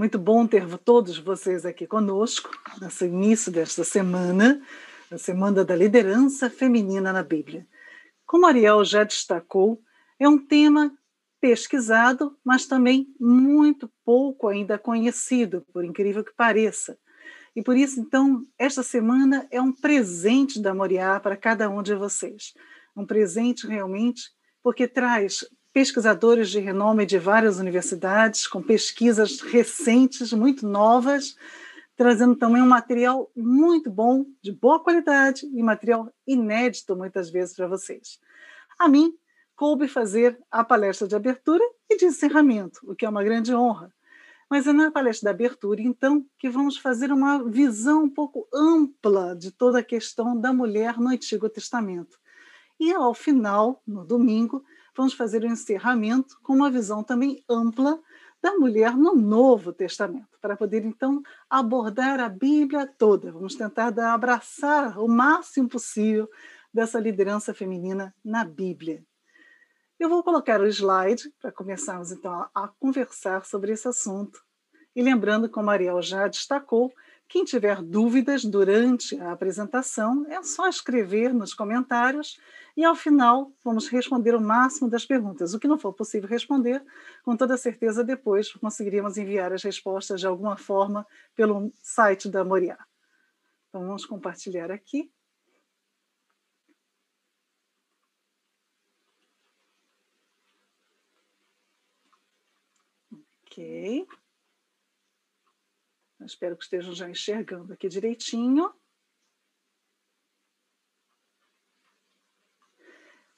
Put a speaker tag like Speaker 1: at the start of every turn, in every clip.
Speaker 1: Muito bom ter todos vocês aqui conosco nesse início desta semana, a Semana da Liderança Feminina na Bíblia. Como Ariel já destacou, é um tema pesquisado, mas também muito pouco ainda conhecido, por incrível que pareça. E por isso, então, esta semana é um presente da Moriá para cada um de vocês. Um presente realmente, porque traz pesquisadores de renome de várias universidades, com pesquisas recentes, muito novas, trazendo também um material muito bom, de boa qualidade e material inédito, muitas vezes, para vocês. A mim, coube fazer a palestra de abertura e de encerramento, o que é uma grande honra. Mas é na palestra da abertura, então, que vamos fazer uma visão um pouco ampla de toda a questão da mulher no Antigo Testamento. E ao final, no domingo, vamos fazer o um encerramento com uma visão também ampla da mulher no Novo Testamento, para poder então abordar a Bíblia toda. Vamos tentar abraçar o máximo possível dessa liderança feminina na Bíblia. Eu vou colocar o slide para começarmos então a conversar sobre esse assunto. E lembrando, como a Ariel já destacou, quem tiver dúvidas durante a apresentação, é só escrever nos comentários e, ao final, vamos responder o máximo das perguntas. O que não for possível responder, com toda certeza, depois conseguiríamos enviar as respostas de alguma forma pelo site da Moriá. Então, vamos compartilhar aqui. Ok. Eu espero que estejam já enxergando aqui direitinho.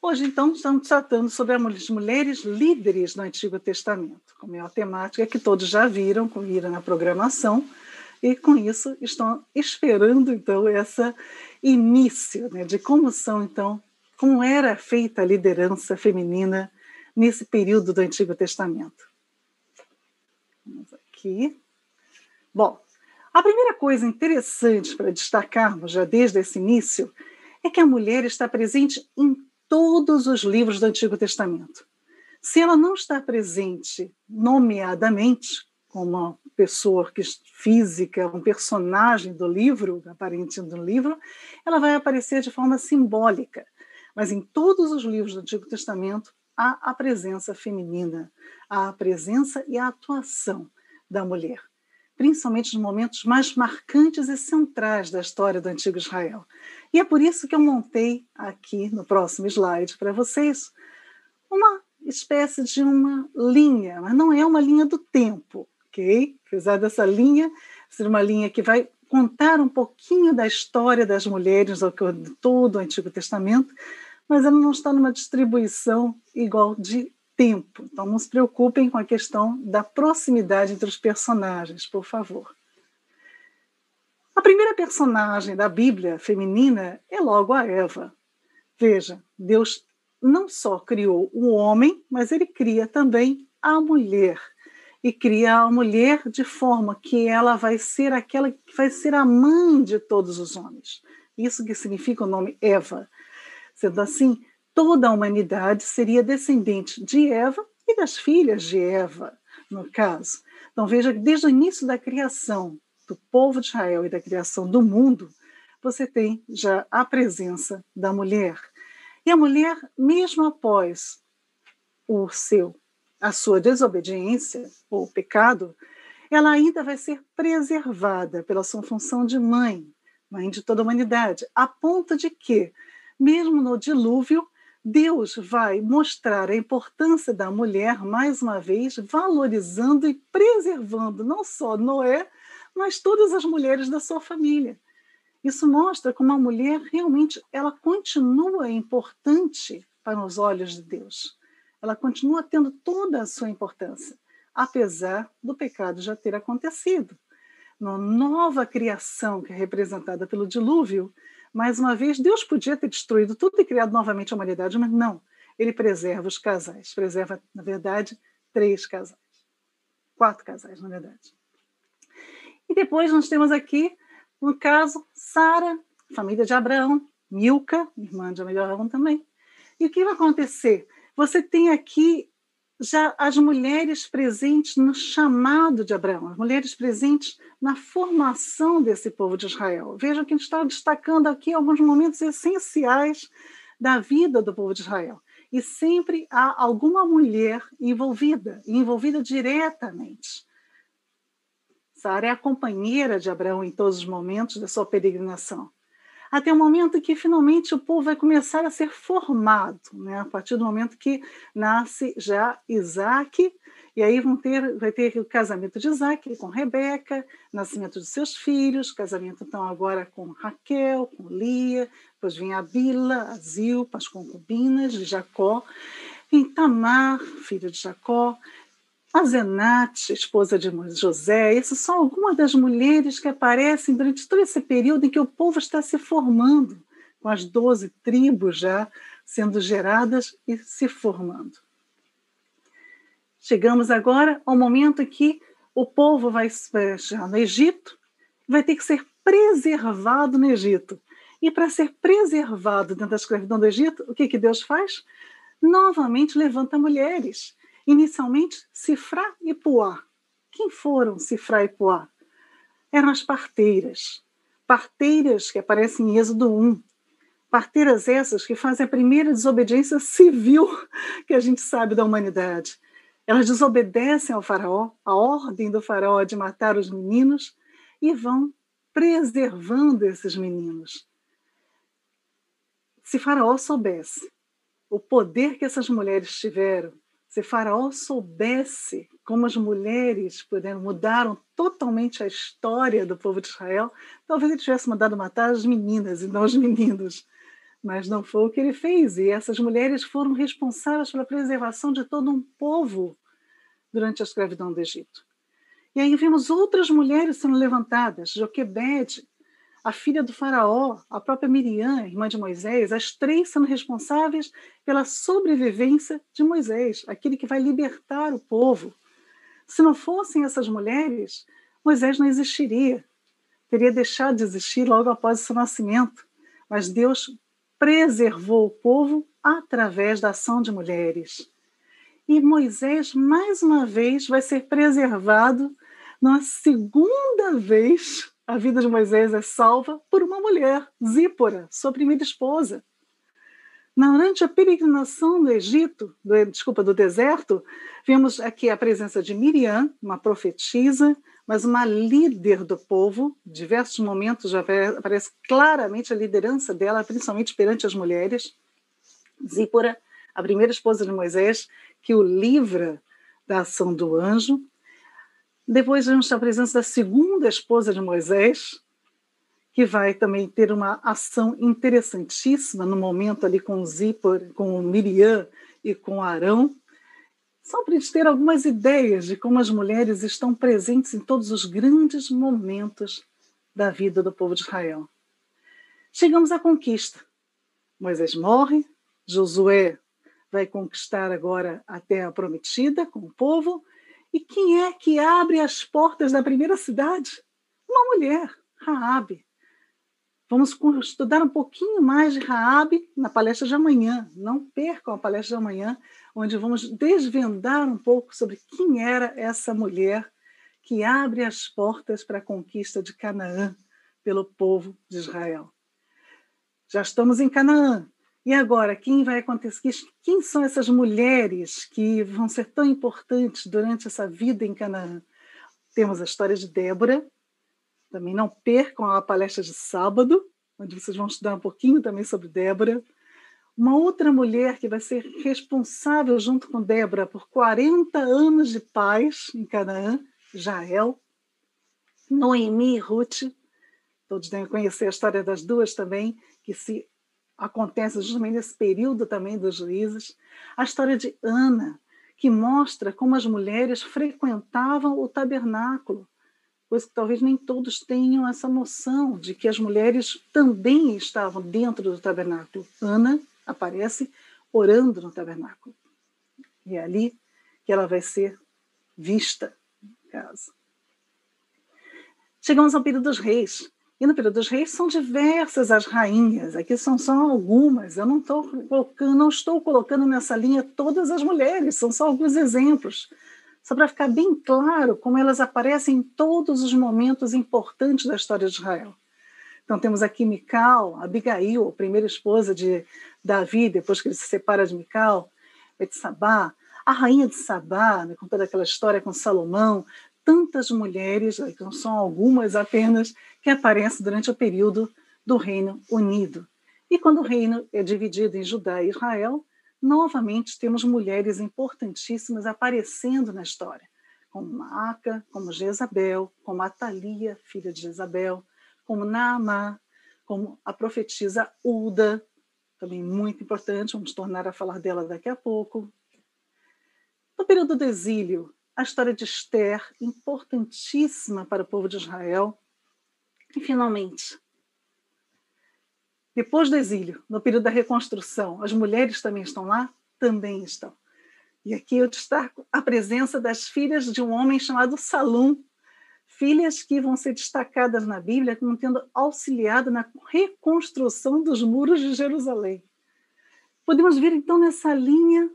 Speaker 1: Hoje, então, estamos tratando sobre as mulheres líderes no Antigo Testamento, como é a temática que todos já viram, viram na programação, e com isso estão esperando, então, esse início né, de como são, então, como era feita a liderança feminina nesse período do Antigo Testamento. Vamos aqui. Bom, a primeira coisa interessante para destacarmos já desde esse início é que a mulher está presente em todos os livros do Antigo Testamento. Se ela não está presente nomeadamente, como uma pessoa física, um personagem do livro, aparente do livro, ela vai aparecer de forma simbólica. Mas em todos os livros do Antigo Testamento há a presença feminina, há a presença e a atuação da mulher, principalmente nos momentos mais marcantes e centrais da história do antigo Israel. E é por isso que eu montei aqui no próximo slide para vocês uma espécie de uma linha, mas não é uma linha do tempo, ok? Apesar dessa linha ser uma linha que vai contar um pouquinho da história das mulheres ao todo o Antigo Testamento, mas ela não está numa distribuição igual de tempo. Então não se preocupem com a questão da proximidade entre os personagens, por favor. A primeira personagem da Bíblia feminina é logo a Eva. Veja, Deus não só criou o homem, mas ele cria também a mulher. E cria a mulher de forma que ela vai ser aquela que vai ser a mãe de todos os homens. Isso que significa o nome Eva. Sendo assim, toda a humanidade seria descendente de Eva e das filhas de Eva, no caso. Então veja que desde o início da criação do povo de Israel e da criação do mundo, você tem já a presença da mulher. E a mulher, mesmo após o seu a sua desobediência ou pecado, ela ainda vai ser preservada pela sua função de mãe, mãe de toda a humanidade, a ponto de que, mesmo no dilúvio, Deus vai mostrar a importância da mulher, mais uma vez, valorizando e preservando não só Noé, mas todas as mulheres da sua família. Isso mostra como a mulher realmente ela continua importante para os olhos de Deus. Ela continua tendo toda a sua importância, apesar do pecado já ter acontecido. Na nova criação que é representada pelo dilúvio, mais uma vez, Deus podia ter destruído tudo e criado novamente a humanidade, mas não. Ele preserva os casais. Preserva, na verdade, três casais. Quatro casais, na verdade. E depois nós temos aqui, no caso, Sara, família de Abraão, Milca, irmã de Abraão também. E o que vai acontecer? Você tem aqui já as mulheres presentes no chamado de Abraão, as mulheres presentes na formação desse povo de Israel. Vejam que a gente está destacando aqui alguns momentos essenciais da vida do povo de Israel. E sempre há alguma mulher envolvida, envolvida diretamente. Sara é a companheira de Abraão em todos os momentos da sua peregrinação até o momento que finalmente o povo vai começar a ser formado, né? a partir do momento que nasce já Isaac, e aí vão ter, vai ter o casamento de Isaac com Rebeca, nascimento de seus filhos, casamento então agora com Raquel, com Lia, depois vem a Bila, a Zilpa, as concubinas de Jacó, em Tamar, filha de Jacó, a Zenate, esposa de José, essas são algumas das mulheres que aparecem durante todo esse período em que o povo está se formando, com as doze tribos já sendo geradas e se formando. Chegamos agora ao momento em que o povo vai já no Egito, vai ter que ser preservado no Egito. E para ser preservado dentro da escravidão do Egito, o que, que Deus faz? Novamente levanta mulheres Inicialmente, Sifrá e Puá. Quem foram Sifrá e Puá? Eram as parteiras. Parteiras que aparecem em Êxodo 1. Parteiras essas que fazem a primeira desobediência civil que a gente sabe da humanidade. Elas desobedecem ao faraó, a ordem do faraó de matar os meninos, e vão preservando esses meninos. Se Faraó soubesse o poder que essas mulheres tiveram se Faraó soubesse como as mulheres puderam, mudaram totalmente a história do povo de Israel, talvez ele tivesse mandado matar as meninas e não os meninos. Mas não foi o que ele fez, e essas mulheres foram responsáveis pela preservação de todo um povo durante a escravidão do Egito. E aí vimos outras mulheres sendo levantadas, Joquebede, a filha do faraó, a própria Miriam, irmã de Moisés, as três sendo responsáveis pela sobrevivência de Moisés, aquele que vai libertar o povo. Se não fossem essas mulheres, Moisés não existiria. Teria deixado de existir logo após o seu nascimento. Mas Deus preservou o povo através da ação de mulheres. E Moisés, mais uma vez, vai ser preservado na segunda vez a vida de Moisés é salva por uma mulher, Zípora, sua primeira esposa. Durante a peregrinação do Egito, do, desculpa, do deserto, vemos aqui a presença de Miriam, uma profetisa, mas uma líder do povo. Em diversos momentos já aparece claramente a liderança dela, principalmente perante as mulheres. Zípora, a primeira esposa de Moisés, que o livra da ação do anjo. Depois vemos a presença da segunda esposa de Moisés, que vai também ter uma ação interessantíssima no momento ali com Zipor, com Miriam e com Arão, só para a gente ter algumas ideias de como as mulheres estão presentes em todos os grandes momentos da vida do povo de Israel. Chegamos à conquista. Moisés morre, Josué vai conquistar agora a terra prometida com o povo, e quem é que abre as portas da primeira cidade? Uma mulher, Raabe. Vamos estudar um pouquinho mais de Raabe na palestra de amanhã. Não percam a palestra de amanhã, onde vamos desvendar um pouco sobre quem era essa mulher que abre as portas para a conquista de Canaã pelo povo de Israel. Já estamos em Canaã. E agora, quem vai acontecer? Quem são essas mulheres que vão ser tão importantes durante essa vida em Canaã? Temos a história de Débora. Também não percam a palestra de sábado, onde vocês vão estudar um pouquinho também sobre Débora. Uma outra mulher que vai ser responsável, junto com Débora, por 40 anos de paz em Canaã, Jael. Noemi e Ruth. Todos devem conhecer a história das duas também, que se acontece justamente nesse período também dos juízes. A história de Ana, que mostra como as mulheres frequentavam o tabernáculo, coisa que talvez nem todos tenham essa noção de que as mulheres também estavam dentro do tabernáculo. Ana aparece orando no tabernáculo. E é ali que ela vai ser vista, no caso. Chegamos ao período dos reis. E no período dos reis são diversas as rainhas, aqui são só algumas. Eu não, tô colocando, não estou colocando nessa linha todas as mulheres, são só alguns exemplos. Só para ficar bem claro como elas aparecem em todos os momentos importantes da história de Israel. Então temos aqui Mical, Abigail, a primeira esposa de Davi, depois que ele se separa de Mical, Betsabá, a rainha de Sabá, né, com toda aquela história com Salomão, tantas mulheres, não são algumas apenas, que aparecem durante o período do Reino Unido. E quando o reino é dividido em Judá e Israel, novamente temos mulheres importantíssimas aparecendo na história, como Maaca, como Jezabel, como Atalia, filha de Jezabel, como Naamá, como a profetisa Uda, também muito importante, vamos tornar a falar dela daqui a pouco. No período do exílio, a história de Esther, importantíssima para o povo de Israel. E, finalmente, depois do exílio, no período da reconstrução, as mulheres também estão lá? Também estão. E aqui eu destaco a presença das filhas de um homem chamado Salum, filhas que vão ser destacadas na Bíblia como tendo auxiliado na reconstrução dos muros de Jerusalém. Podemos ver então nessa linha,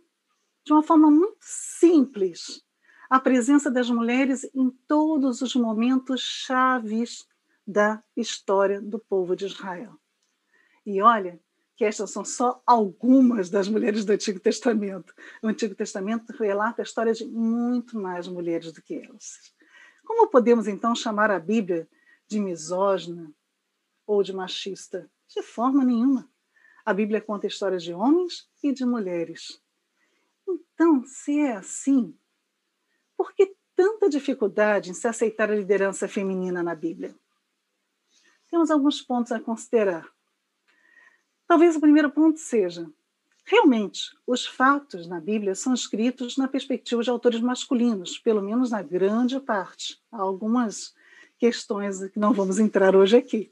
Speaker 1: de uma forma muito simples, a presença das mulheres em todos os momentos chaves da história do povo de Israel. E olha que estas são só algumas das mulheres do Antigo Testamento. O Antigo Testamento relata a história de muito mais mulheres do que elas. Como podemos então chamar a Bíblia de misógina ou de machista? De forma nenhuma. A Bíblia conta histórias de homens e de mulheres. Então, se é assim, por que tanta dificuldade em se aceitar a liderança feminina na Bíblia? Temos alguns pontos a considerar. Talvez o primeiro ponto seja: realmente, os fatos na Bíblia são escritos na perspectiva de autores masculinos, pelo menos na grande parte. Há algumas questões que não vamos entrar hoje aqui.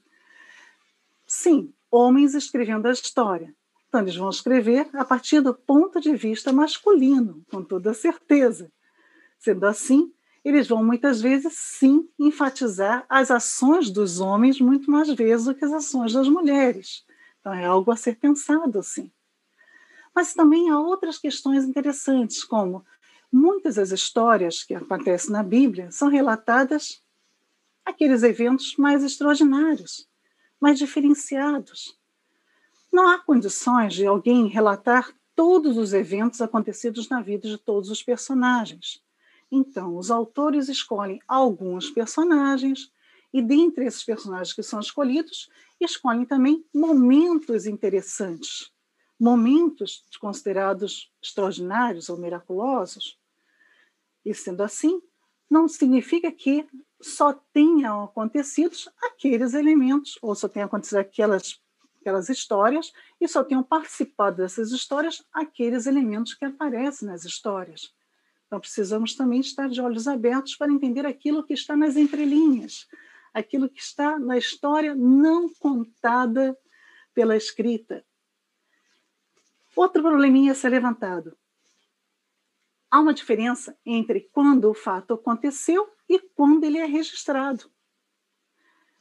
Speaker 1: Sim, homens escrevendo a história. Então, eles vão escrever a partir do ponto de vista masculino, com toda certeza. Sendo assim, eles vão muitas vezes sim enfatizar as ações dos homens muito mais vezes do que as ações das mulheres. Então é algo a ser pensado, sim. Mas também há outras questões interessantes, como muitas das histórias que acontecem na Bíblia são relatadas aqueles eventos mais extraordinários, mais diferenciados. Não há condições de alguém relatar todos os eventos acontecidos na vida de todos os personagens. Então, os autores escolhem alguns personagens, e dentre esses personagens que são escolhidos, escolhem também momentos interessantes, momentos considerados extraordinários ou miraculosos. E sendo assim, não significa que só tenham acontecido aqueles elementos, ou só tenham acontecido aquelas, aquelas histórias, e só tenham participado dessas histórias aqueles elementos que aparecem nas histórias. Então, precisamos também estar de olhos abertos para entender aquilo que está nas entrelinhas, aquilo que está na história não contada pela escrita. Outro probleminha a ser levantado. Há uma diferença entre quando o fato aconteceu e quando ele é registrado.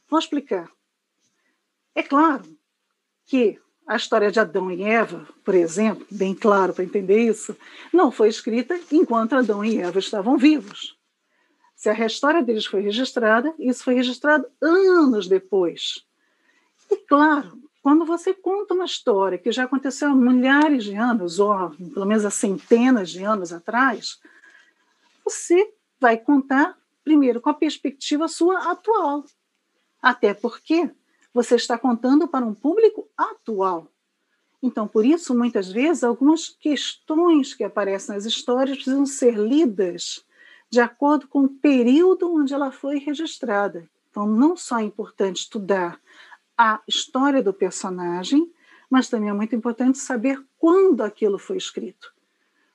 Speaker 1: Vou explicar. É claro que a história de Adão e Eva, por exemplo, bem claro para entender isso, não foi escrita enquanto Adão e Eva estavam vivos. Se a história deles foi registrada, isso foi registrado anos depois. E claro, quando você conta uma história que já aconteceu há milhares de anos, ou pelo menos há centenas de anos atrás, você vai contar primeiro com a perspectiva sua atual. Até porque você está contando para um público atual. Então, por isso, muitas vezes, algumas questões que aparecem nas histórias precisam ser lidas de acordo com o período onde ela foi registrada. Então, não só é importante estudar a história do personagem, mas também é muito importante saber quando aquilo foi escrito.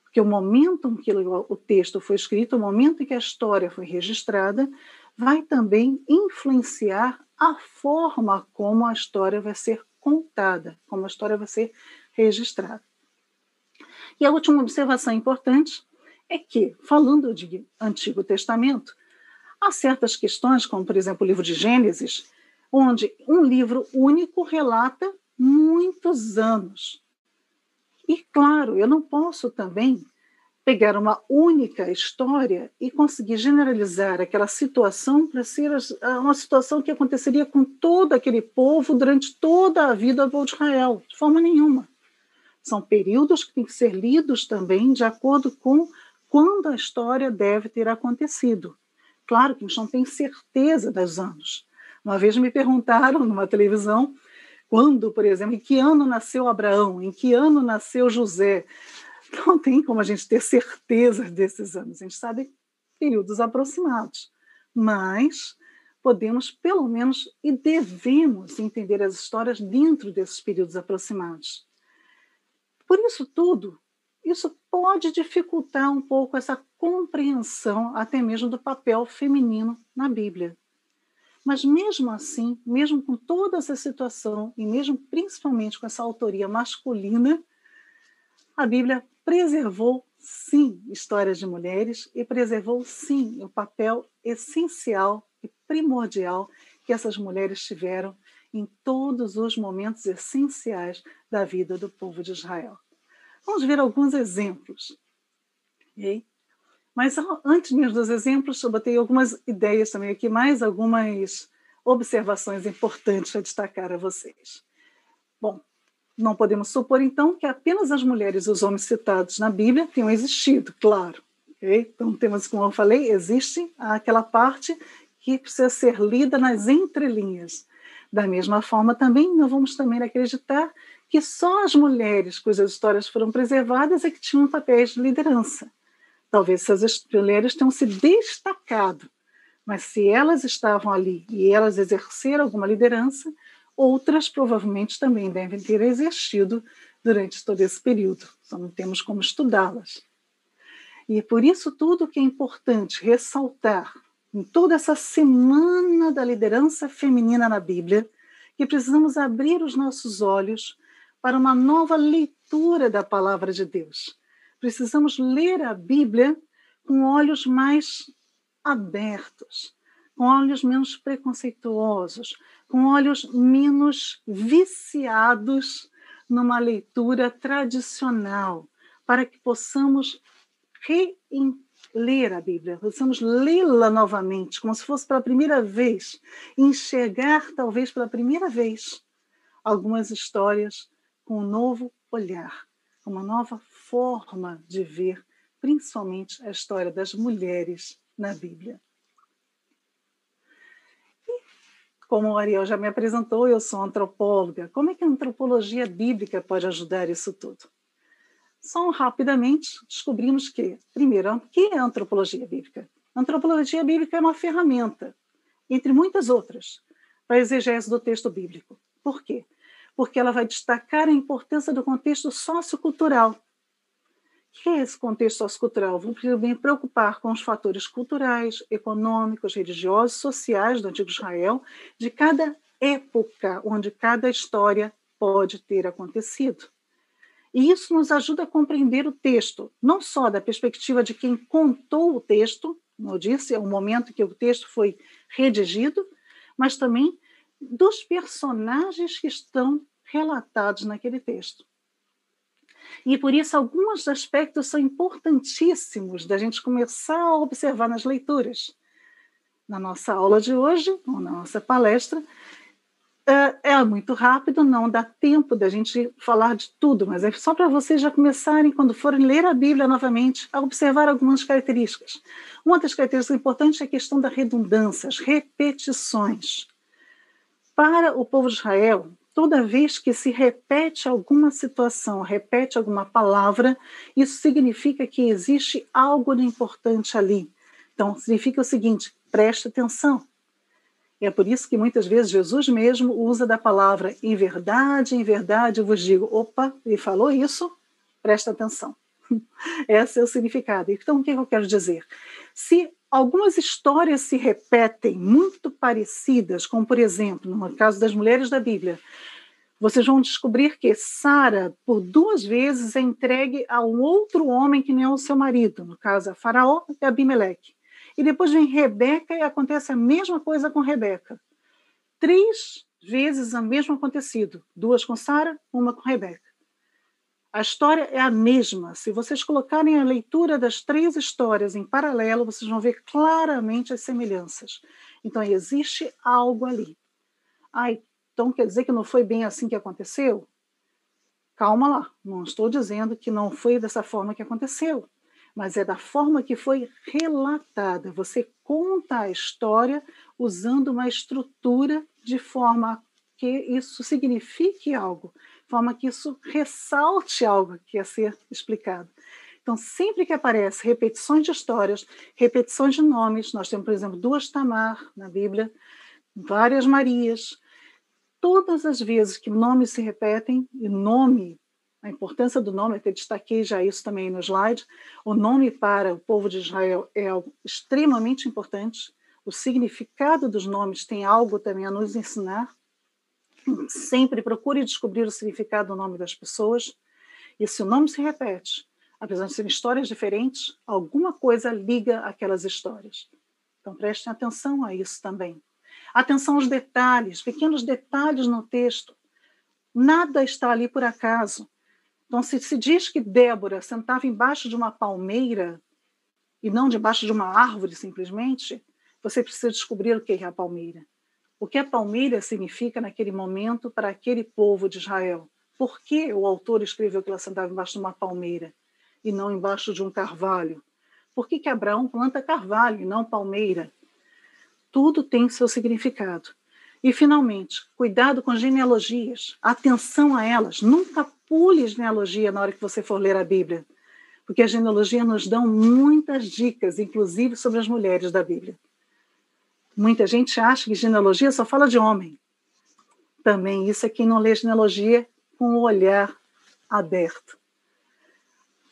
Speaker 1: Porque o momento em que o texto foi escrito, o momento em que a história foi registrada, vai também influenciar a forma como a história vai ser contada, como a história vai ser registrada. E a última observação importante é que, falando de Antigo Testamento, há certas questões, como por exemplo o livro de Gênesis, onde um livro único relata muitos anos. E, claro, eu não posso também pegar uma única história e conseguir generalizar aquela situação para ser uma situação que aconteceria com todo aquele povo durante toda a vida do Israel, de forma nenhuma. São períodos que têm que ser lidos também de acordo com quando a história deve ter acontecido. Claro que a gente não tem certeza dos anos. Uma vez me perguntaram numa televisão quando, por exemplo, em que ano nasceu Abraão, em que ano nasceu José. Não tem como a gente ter certeza desses anos. A gente sabe períodos aproximados, mas podemos, pelo menos, e devemos entender as histórias dentro desses períodos aproximados. Por isso tudo, isso pode dificultar um pouco essa compreensão, até mesmo do papel feminino na Bíblia. Mas mesmo assim, mesmo com toda essa situação, e mesmo principalmente com essa autoria masculina, a Bíblia preservou sim histórias de mulheres e preservou sim o papel essencial e primordial que essas mulheres tiveram em todos os momentos essenciais da vida do povo de Israel. Vamos ver alguns exemplos. Okay? Mas antes mesmo dos exemplos, eu botei algumas ideias também aqui, mais algumas observações importantes a destacar a vocês. Bom, não podemos supor, então, que apenas as mulheres e os homens citados na Bíblia tenham existido, claro. Okay? Então, temos, como eu falei, existe aquela parte que precisa ser lida nas entrelinhas. Da mesma forma, também não vamos também acreditar que só as mulheres cujas histórias foram preservadas é que tinham papéis de liderança. Talvez essas mulheres tenham se destacado, mas se elas estavam ali e elas exerceram alguma liderança, outras provavelmente também devem ter existido durante todo esse período. Só não temos como estudá-las. E é por isso tudo que é importante ressaltar em toda essa semana da liderança feminina na Bíblia, que precisamos abrir os nossos olhos para uma nova leitura da palavra de Deus precisamos ler a Bíblia com olhos mais abertos, com olhos menos preconceituosos, com olhos menos viciados numa leitura tradicional, para que possamos ler a Bíblia, possamos lê-la novamente, como se fosse pela primeira vez, enxergar, talvez pela primeira vez, algumas histórias com um novo olhar, uma nova forma de ver, principalmente, a história das mulheres na Bíblia. E, como o Ariel já me apresentou, eu sou antropóloga. Como é que a antropologia bíblica pode ajudar isso tudo? Só rapidamente descobrimos que, primeiro, o que é a antropologia bíblica? A antropologia bíblica é uma ferramenta, entre muitas outras, para a exegese do texto bíblico. Por quê? Porque ela vai destacar a importância do contexto sociocultural que é esse contexto sociocultural? Vamos me preocupar com os fatores culturais, econômicos, religiosos, sociais do antigo Israel, de cada época onde cada história pode ter acontecido. E isso nos ajuda a compreender o texto, não só da perspectiva de quem contou o texto, como eu disse, é o momento que o texto foi redigido, mas também dos personagens que estão relatados naquele texto. E por isso alguns aspectos são importantíssimos da gente começar a observar nas leituras. Na nossa aula de hoje, ou na nossa palestra, é, é muito rápido, não dá tempo da gente falar de tudo, mas é só para vocês já começarem, quando forem ler a Bíblia novamente, a observar algumas características. Uma das características importantes é a questão da redundância, as repetições. Para o povo de Israel, toda vez que se repete alguma situação, repete alguma palavra, isso significa que existe algo de importante ali. Então, significa o seguinte: preste atenção. É por isso que muitas vezes Jesus mesmo usa da palavra em verdade, em verdade eu vos digo, opa, ele falou isso, presta atenção. Esse é o significado. Então, o que eu quero dizer? Se algumas histórias se repetem muito parecidas, como por exemplo, no caso das mulheres da Bíblia, vocês vão descobrir que Sara, por duas vezes, é entregue a um outro homem que não é o seu marido, no caso, a Faraó e Abimeleque. E depois vem Rebeca e acontece a mesma coisa com Rebeca. três vezes o mesmo acontecido: duas com Sara, uma com Rebeca. A história é a mesma. Se vocês colocarem a leitura das três histórias em paralelo, vocês vão ver claramente as semelhanças. Então, existe algo ali. Ah, então quer dizer que não foi bem assim que aconteceu? Calma lá, não estou dizendo que não foi dessa forma que aconteceu, mas é da forma que foi relatada. Você conta a história usando uma estrutura de forma que isso signifique algo, forma que isso ressalte algo que ia ser explicado. Então, sempre que aparece repetições de histórias, repetições de nomes, nós temos, por exemplo, duas Tamar na Bíblia, várias Marias, todas as vezes que nomes se repetem, e nome, a importância do nome, até destaquei já isso também no slide, o nome para o povo de Israel é extremamente importante, o significado dos nomes tem algo também a nos ensinar. Sempre procure descobrir o significado do nome das pessoas, e se o nome se repete, apesar de serem histórias diferentes, alguma coisa liga aquelas histórias. Então prestem atenção a isso também. Atenção aos detalhes, pequenos detalhes no texto. Nada está ali por acaso. Então, se se diz que Débora sentava embaixo de uma palmeira e não debaixo de uma árvore, simplesmente, você precisa descobrir o que é a palmeira. O que a palmeira significa naquele momento para aquele povo de Israel. Por que o autor escreveu que ela sentava embaixo de uma palmeira e não embaixo de um carvalho? Por que, que Abraão planta carvalho e não palmeira? Tudo tem seu significado. E, finalmente, cuidado com genealogias, atenção a elas. Nunca pule genealogia na hora que você for ler a Bíblia, porque a genealogia nos dão muitas dicas, inclusive sobre as mulheres da Bíblia. Muita gente acha que genealogia só fala de homem. Também isso é quem não lê genealogia com o olhar aberto.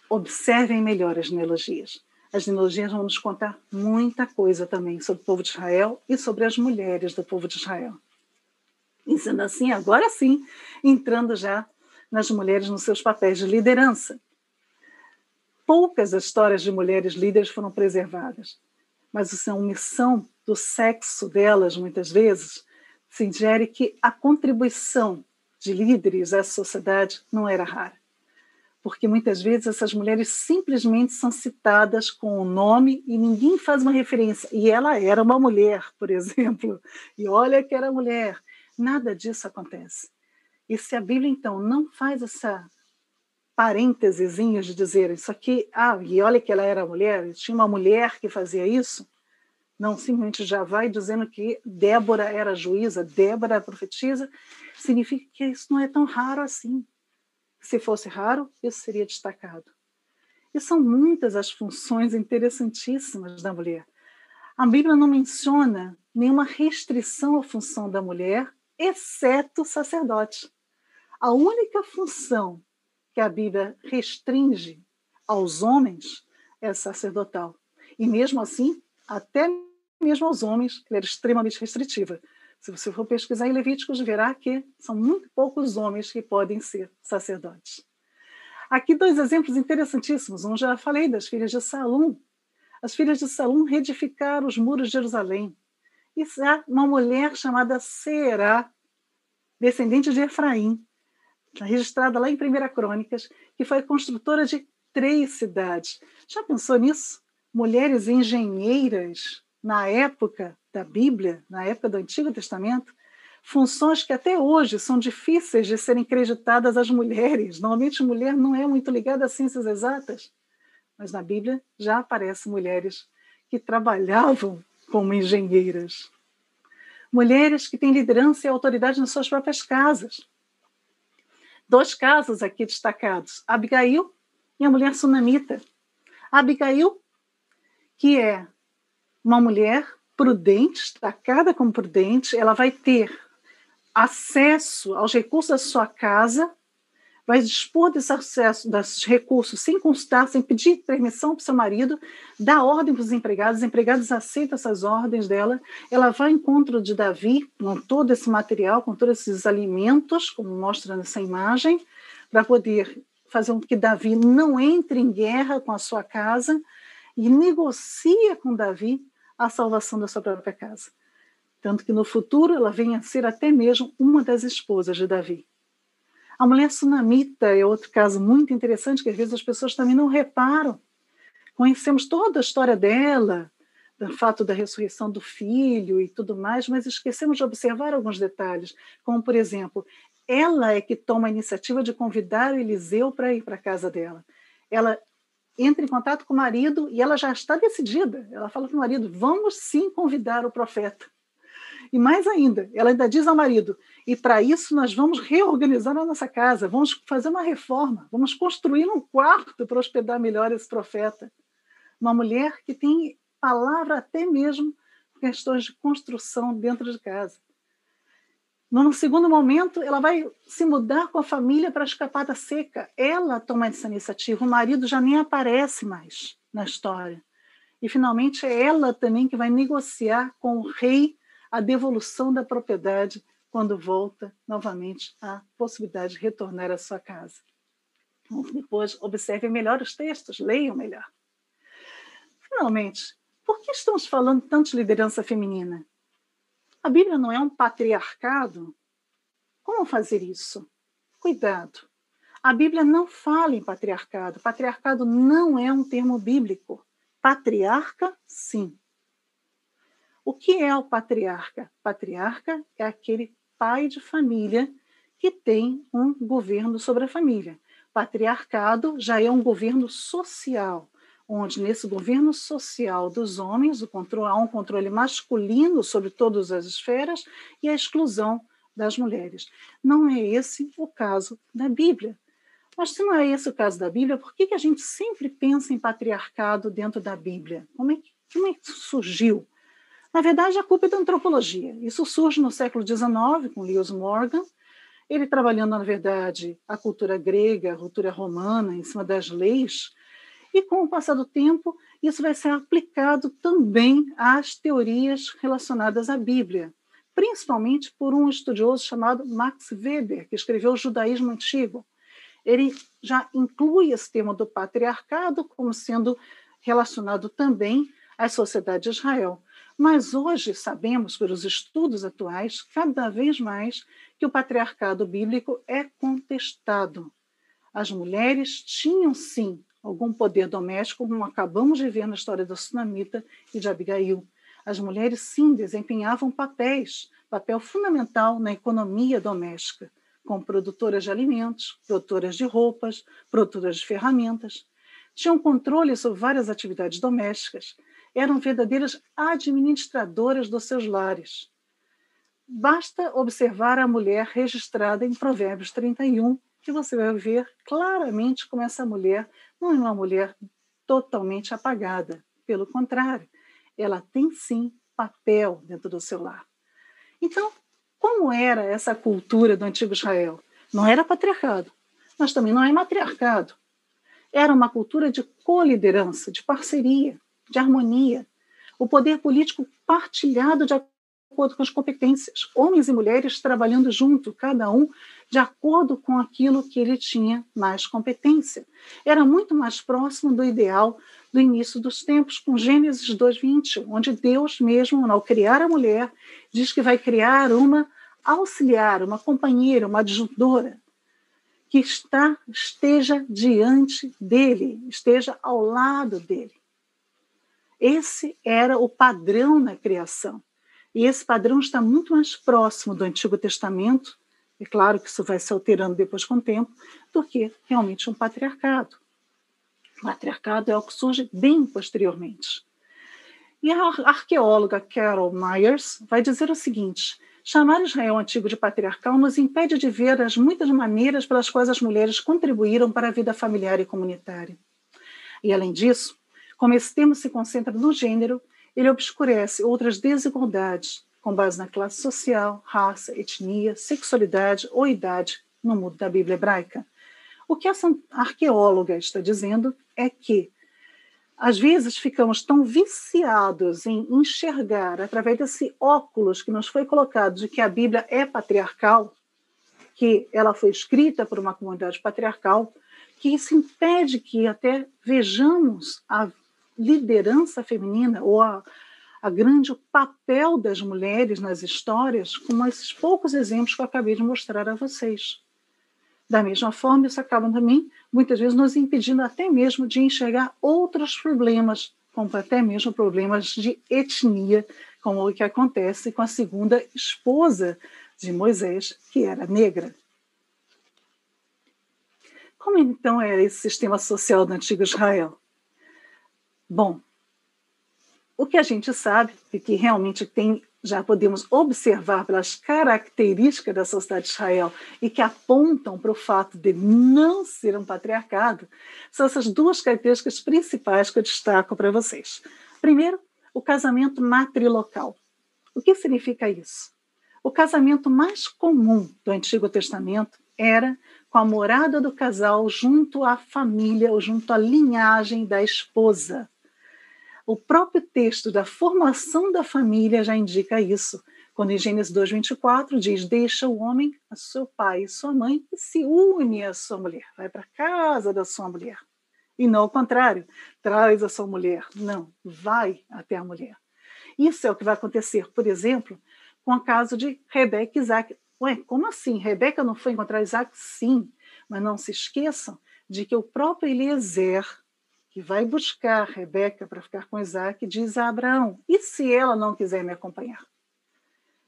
Speaker 1: Observem melhor as genealogias. As genealogias vão nos contar muita coisa também sobre o povo de Israel e sobre as mulheres do povo de Israel. E sendo assim, agora sim, entrando já nas mulheres nos seus papéis de liderança. Poucas histórias de mulheres líderes foram preservadas, mas isso é uma omissão do sexo delas, muitas vezes, sugere que a contribuição de líderes à sociedade não era rara porque muitas vezes essas mulheres simplesmente são citadas com o nome e ninguém faz uma referência. E ela era uma mulher, por exemplo, e olha que era mulher. Nada disso acontece. E se a Bíblia, então, não faz essa parênteses de dizer isso aqui, ah, e olha que ela era mulher, tinha uma mulher que fazia isso, não simplesmente já vai dizendo que Débora era juíza, Débora era profetisa, significa que isso não é tão raro assim. Se fosse raro, isso seria destacado. E são muitas as funções interessantíssimas da mulher. A Bíblia não menciona nenhuma restrição à função da mulher, exceto o sacerdote. A única função que a Bíblia restringe aos homens é sacerdotal. E mesmo assim, até mesmo aos homens, ela era extremamente restritiva. Se você for pesquisar em Levíticos, verá que são muito poucos homens que podem ser sacerdotes. Aqui dois exemplos interessantíssimos. Um já falei das filhas de Salum. As filhas de Salum reedificaram os muros de Jerusalém. E há uma mulher chamada Será, descendente de Efraim, registrada lá em 1 Crônicas, que foi construtora de três cidades. Já pensou nisso? Mulheres engenheiras na época da Bíblia, na época do Antigo Testamento, funções que até hoje são difíceis de serem creditadas às mulheres. Normalmente, mulher não é muito ligada a ciências exatas, mas na Bíblia já aparecem mulheres que trabalhavam como engenheiras. Mulheres que têm liderança e autoridade nas suas próprias casas. Dois casos aqui destacados: Abigail e a mulher sunamita. Abigail, que é uma mulher prudente, destacada como prudente, ela vai ter acesso aos recursos da sua casa, vai dispor desse acesso, desses recursos sem consultar, sem pedir permissão para o seu marido, dá ordem para os empregados, os empregados aceitam essas ordens dela, ela vai ao encontro de Davi com todo esse material, com todos esses alimentos, como mostra nessa imagem, para poder fazer com que Davi não entre em guerra com a sua casa, e negocia com Davi a salvação da sua própria casa. tanto que no futuro ela venha a ser até mesmo uma das esposas de Davi. A mulher sunamita é outro caso muito interessante que às vezes as pessoas também não reparam. Conhecemos toda a história dela, do fato da ressurreição do filho e tudo mais, mas esquecemos de observar alguns detalhes, como por exemplo, ela é que toma a iniciativa de convidar o Eliseu para ir para a casa dela. Ela entra em contato com o marido e ela já está decidida. Ela fala para o marido: vamos sim convidar o profeta. E mais ainda, ela ainda diz ao marido: e para isso nós vamos reorganizar a nossa casa, vamos fazer uma reforma, vamos construir um quarto para hospedar melhor esse profeta. Uma mulher que tem palavra até mesmo questões de construção dentro de casa. No segundo momento, ela vai se mudar com a família para a escapada seca. Ela toma essa iniciativa, o marido já nem aparece mais na história. E finalmente é ela também que vai negociar com o rei a devolução da propriedade quando volta novamente a possibilidade de retornar à sua casa. Depois, observem melhor os textos, leiam melhor. Finalmente, por que estamos falando tanto de liderança feminina? A Bíblia não é um patriarcado? Como fazer isso? Cuidado. A Bíblia não fala em patriarcado. Patriarcado não é um termo bíblico. Patriarca, sim. O que é o patriarca? Patriarca é aquele pai de família que tem um governo sobre a família. Patriarcado já é um governo social, onde nesse governo social dos homens controle, há um controle masculino sobre todas as esferas e a exclusão das mulheres. Não é esse o caso da Bíblia. Mas se não é esse o caso da Bíblia, por que, que a gente sempre pensa em patriarcado dentro da Bíblia? Como é que, como é que surgiu? Na verdade, a culpa é da antropologia. Isso surge no século XIX, com Lewis Morgan, ele trabalhando, na verdade, a cultura grega, a cultura romana, em cima das leis, e com o passar do tempo, isso vai ser aplicado também às teorias relacionadas à Bíblia, principalmente por um estudioso chamado Max Weber, que escreveu o Judaísmo Antigo. Ele já inclui esse tema do patriarcado como sendo relacionado também à sociedade de Israel. Mas hoje sabemos, pelos estudos atuais, cada vez mais, que o patriarcado bíblico é contestado. As mulheres tinham, sim, algum poder doméstico, como acabamos de ver na história da Sunamita e de Abigail. As mulheres, sim, desempenhavam papéis, papel fundamental na economia doméstica, como produtoras de alimentos, produtoras de roupas, produtoras de ferramentas. Tinham controle sobre várias atividades domésticas, eram verdadeiras administradoras dos seus lares. Basta observar a mulher registrada em Provérbios 31, que você vai ver claramente como essa mulher não é uma mulher totalmente apagada. Pelo contrário, ela tem sim papel dentro do seu lar. Então, como era essa cultura do antigo Israel? Não era patriarcado, mas também não é matriarcado. Era uma cultura de coliderança, de parceria de harmonia, o poder político partilhado de acordo com as competências, homens e mulheres trabalhando junto, cada um de acordo com aquilo que ele tinha mais competência. Era muito mais próximo do ideal do início dos tempos, com Gênesis 2:20, onde Deus mesmo, ao criar a mulher, diz que vai criar uma auxiliar, uma companheira, uma adjuntora, que está esteja diante dele, esteja ao lado dele. Esse era o padrão na criação. E esse padrão está muito mais próximo do Antigo Testamento, é claro que isso vai se alterando depois com o tempo, do que realmente um patriarcado. O patriarcado é o que surge bem posteriormente. E a arqueóloga Carol Myers vai dizer o seguinte: chamar Israel antigo de patriarcal nos impede de ver as muitas maneiras pelas quais as mulheres contribuíram para a vida familiar e comunitária. E, além disso, como esse tema se concentra no gênero, ele obscurece outras desigualdades com base na classe social, raça, etnia, sexualidade ou idade no mundo da Bíblia hebraica. O que essa arqueóloga está dizendo é que às vezes ficamos tão viciados em enxergar através desse óculos que nos foi colocado de que a Bíblia é patriarcal, que ela foi escrita por uma comunidade patriarcal, que isso impede que até vejamos a liderança feminina ou a, a grande papel das mulheres nas histórias, como esses poucos exemplos que eu acabei de mostrar a vocês. Da mesma forma, isso acaba também, muitas vezes, nos impedindo até mesmo de enxergar outros problemas, como até mesmo problemas de etnia, como o que acontece com a segunda esposa de Moisés, que era negra. Como então era esse sistema social do antigo Israel? Bom, o que a gente sabe e que realmente tem, já podemos observar pelas características da sociedade de Israel e que apontam para o fato de não ser um patriarcado, são essas duas características principais que eu destaco para vocês. Primeiro, o casamento matrilocal. O que significa isso? O casamento mais comum do Antigo Testamento era com a morada do casal junto à família ou junto à linhagem da esposa. O próprio texto da formação da família já indica isso, quando em Gênesis 2:24 diz: "Deixa o homem a seu pai e sua mãe e se une à sua mulher, vai para a casa da sua mulher". E não ao contrário, traz a sua mulher. Não, vai até a mulher. Isso é o que vai acontecer, por exemplo, com o caso de Rebeca e Isaac. Ué, como assim? Rebeca não foi encontrar Isaac? Sim, mas não se esqueçam de que o próprio Eliezer, que vai buscar Rebeca para ficar com Isaac, diz a Abraão: e se ela não quiser me acompanhar?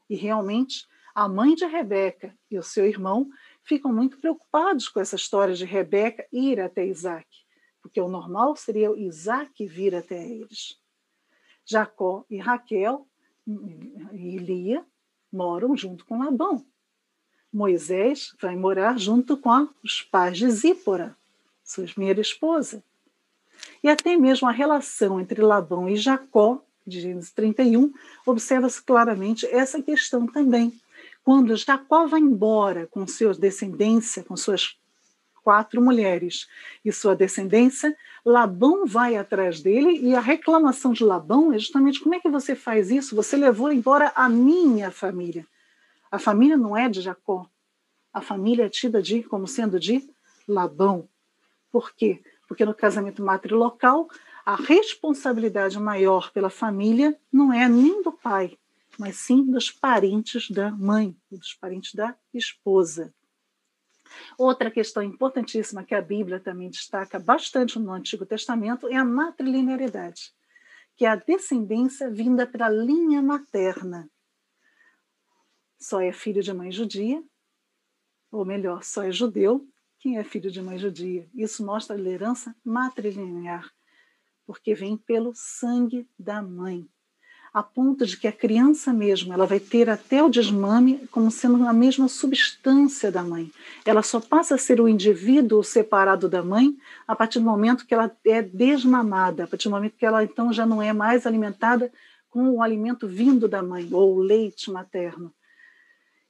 Speaker 1: E realmente, a mãe de Rebeca e o seu irmão ficam muito preocupados com essa história de Rebeca ir até Isaac, porque o normal seria Isaac vir até eles. Jacó e Raquel e Lia moram junto com Labão. Moisés vai morar junto com os pais de Zípora, sua primeira esposa. E até mesmo a relação entre Labão e Jacó, de Gênesis 31, observa-se claramente essa questão também. Quando Jacó vai embora com sua descendência, com suas quatro mulheres e sua descendência, Labão vai atrás dele e a reclamação de Labão é justamente como é que você faz isso? Você levou embora a minha família. A família não é de Jacó. A família é tida de, como sendo de Labão. Por quê? Porque no casamento matrilocal, a responsabilidade maior pela família não é nem do pai, mas sim dos parentes da mãe, dos parentes da esposa. Outra questão importantíssima que a Bíblia também destaca bastante no Antigo Testamento é a matrilinearidade, que é a descendência vinda pela linha materna só é filho de mãe judia, ou melhor, só é judeu quem é filho de mãe judia. Isso mostra a herança matrilinear, porque vem pelo sangue da mãe, a ponto de que a criança mesmo, ela vai ter até o desmame como sendo a mesma substância da mãe. Ela só passa a ser o indivíduo separado da mãe a partir do momento que ela é desmamada, a partir do momento que ela então já não é mais alimentada com o alimento vindo da mãe ou o leite materno.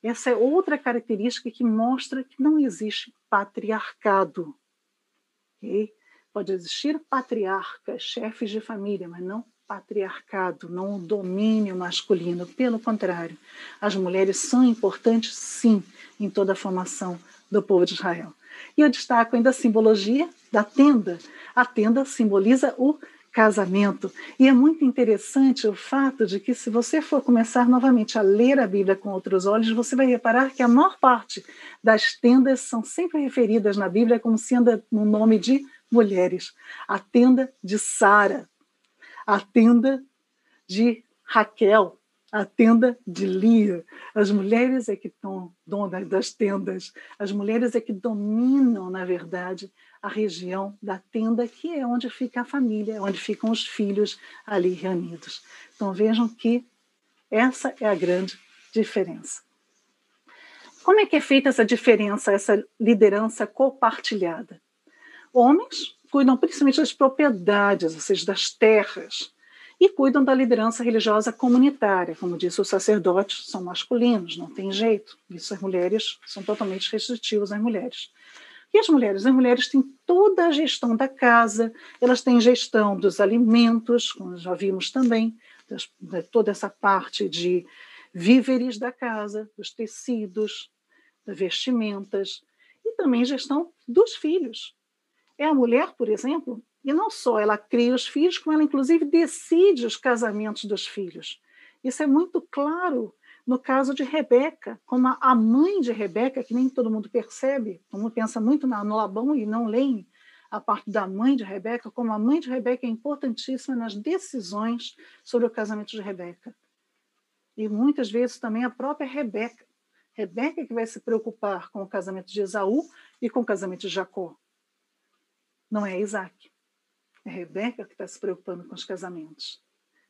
Speaker 1: Essa é outra característica que mostra que não existe patriarcado. Okay? Pode existir patriarcas, chefes de família, mas não patriarcado, não o domínio masculino. Pelo contrário, as mulheres são importantes, sim, em toda a formação do povo de Israel. E eu destaco ainda a simbologia da tenda. A tenda simboliza o casamento. E é muito interessante o fato de que, se você for começar novamente a ler a Bíblia com outros olhos, você vai reparar que a maior parte das tendas são sempre referidas na Bíblia como sendo no nome de mulheres. A tenda de Sara, a tenda de Raquel, a tenda de Lia. As mulheres é que estão donas das tendas, as mulheres é que dominam, na verdade, a região da tenda, que é onde fica a família, onde ficam os filhos ali reunidos. Então vejam que essa é a grande diferença. Como é que é feita essa diferença, essa liderança compartilhada? Homens cuidam principalmente das propriedades, ou seja, das terras, e cuidam da liderança religiosa comunitária. Como disse, os sacerdotes são masculinos, não tem jeito. Isso as mulheres são totalmente restritivos às mulheres. E as mulheres? As mulheres têm toda a gestão da casa, elas têm gestão dos alimentos, como já vimos também, das, toda essa parte de víveres da casa, dos tecidos, das vestimentas, e também gestão dos filhos. É a mulher, por exemplo, E não só ela cria os filhos, como ela, inclusive, decide os casamentos dos filhos. Isso é muito claro no caso de Rebeca, como a mãe de Rebeca, que nem todo mundo percebe, como pensa muito no Labão e não leem a parte da mãe de Rebeca, como a mãe de Rebeca é importantíssima nas decisões sobre o casamento de Rebeca. E muitas vezes também a própria Rebeca. Rebeca que vai se preocupar com o casamento de Esaú e com o casamento de Jacó. Não é Isaac. É Rebeca que está se preocupando com os casamentos.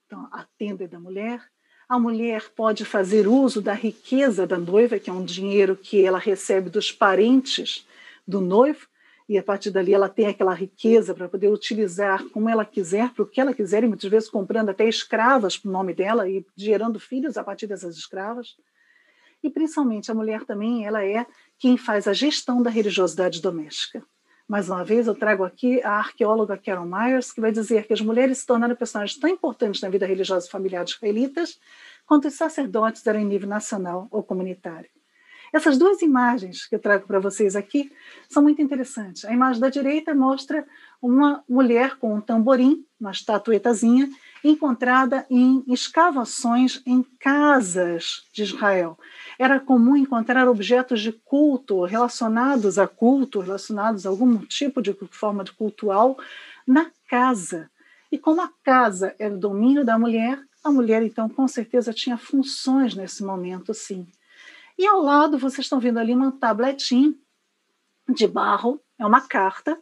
Speaker 1: Então, a tenda é da mulher, a mulher pode fazer uso da riqueza da noiva, que é um dinheiro que ela recebe dos parentes do noivo, e a partir dali ela tem aquela riqueza para poder utilizar como ela quiser, para o que ela quiser, e muitas vezes comprando até escravas para o nome dela e gerando filhos a partir dessas escravas. E principalmente a mulher também, ela é quem faz a gestão da religiosidade doméstica. Mais uma vez, eu trago aqui a arqueóloga Carol Myers, que vai dizer que as mulheres se tornaram personagens tão importantes na vida religiosa e familiar dos israelitas quanto os sacerdotes eram em nível nacional ou comunitário. Essas duas imagens que eu trago para vocês aqui são muito interessantes. A imagem da direita mostra uma mulher com um tamborim, uma estatuetazinha, encontrada em escavações em casas de Israel. Era comum encontrar objetos de culto relacionados a culto, relacionados a algum tipo de forma de cultual na casa. E como a casa era o domínio da mulher, a mulher então com certeza tinha funções nesse momento, sim. E ao lado vocês estão vendo ali uma tabletinha de barro, é uma carta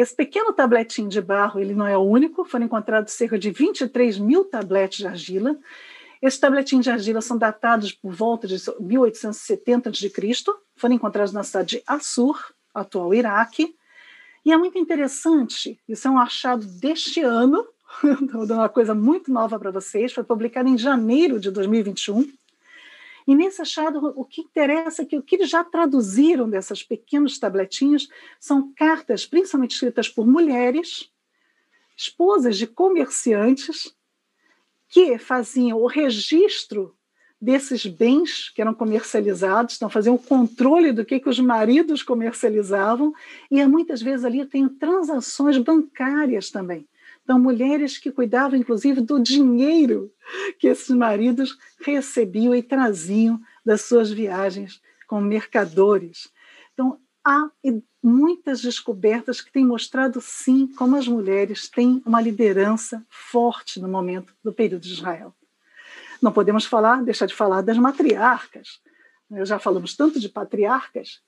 Speaker 1: esse pequeno tabletinho de barro, ele não é o único, foram encontrados cerca de 23 mil tabletes de argila. Esses tabletinhos de argila são datados por volta de 1870 a.C., foram encontrados na cidade de Assur, atual Iraque. E é muito interessante, isso é um achado deste ano, estou dando uma coisa muito nova para vocês, foi publicado em janeiro de 2021. E nesse achado, o que interessa é que o que eles já traduziram dessas pequenos tabletinhos são cartas, principalmente escritas por mulheres, esposas de comerciantes, que faziam o registro desses bens que eram comercializados, então faziam o controle do que, que os maridos comercializavam, e muitas vezes ali tem transações bancárias também. Então, mulheres que cuidavam, inclusive, do dinheiro que esses maridos recebiam e traziam das suas viagens como mercadores. Então, há muitas descobertas que têm mostrado, sim, como as mulheres têm uma liderança forte no momento do período de Israel. Não podemos falar, deixar de falar das matriarcas. Já falamos tanto de patriarcas,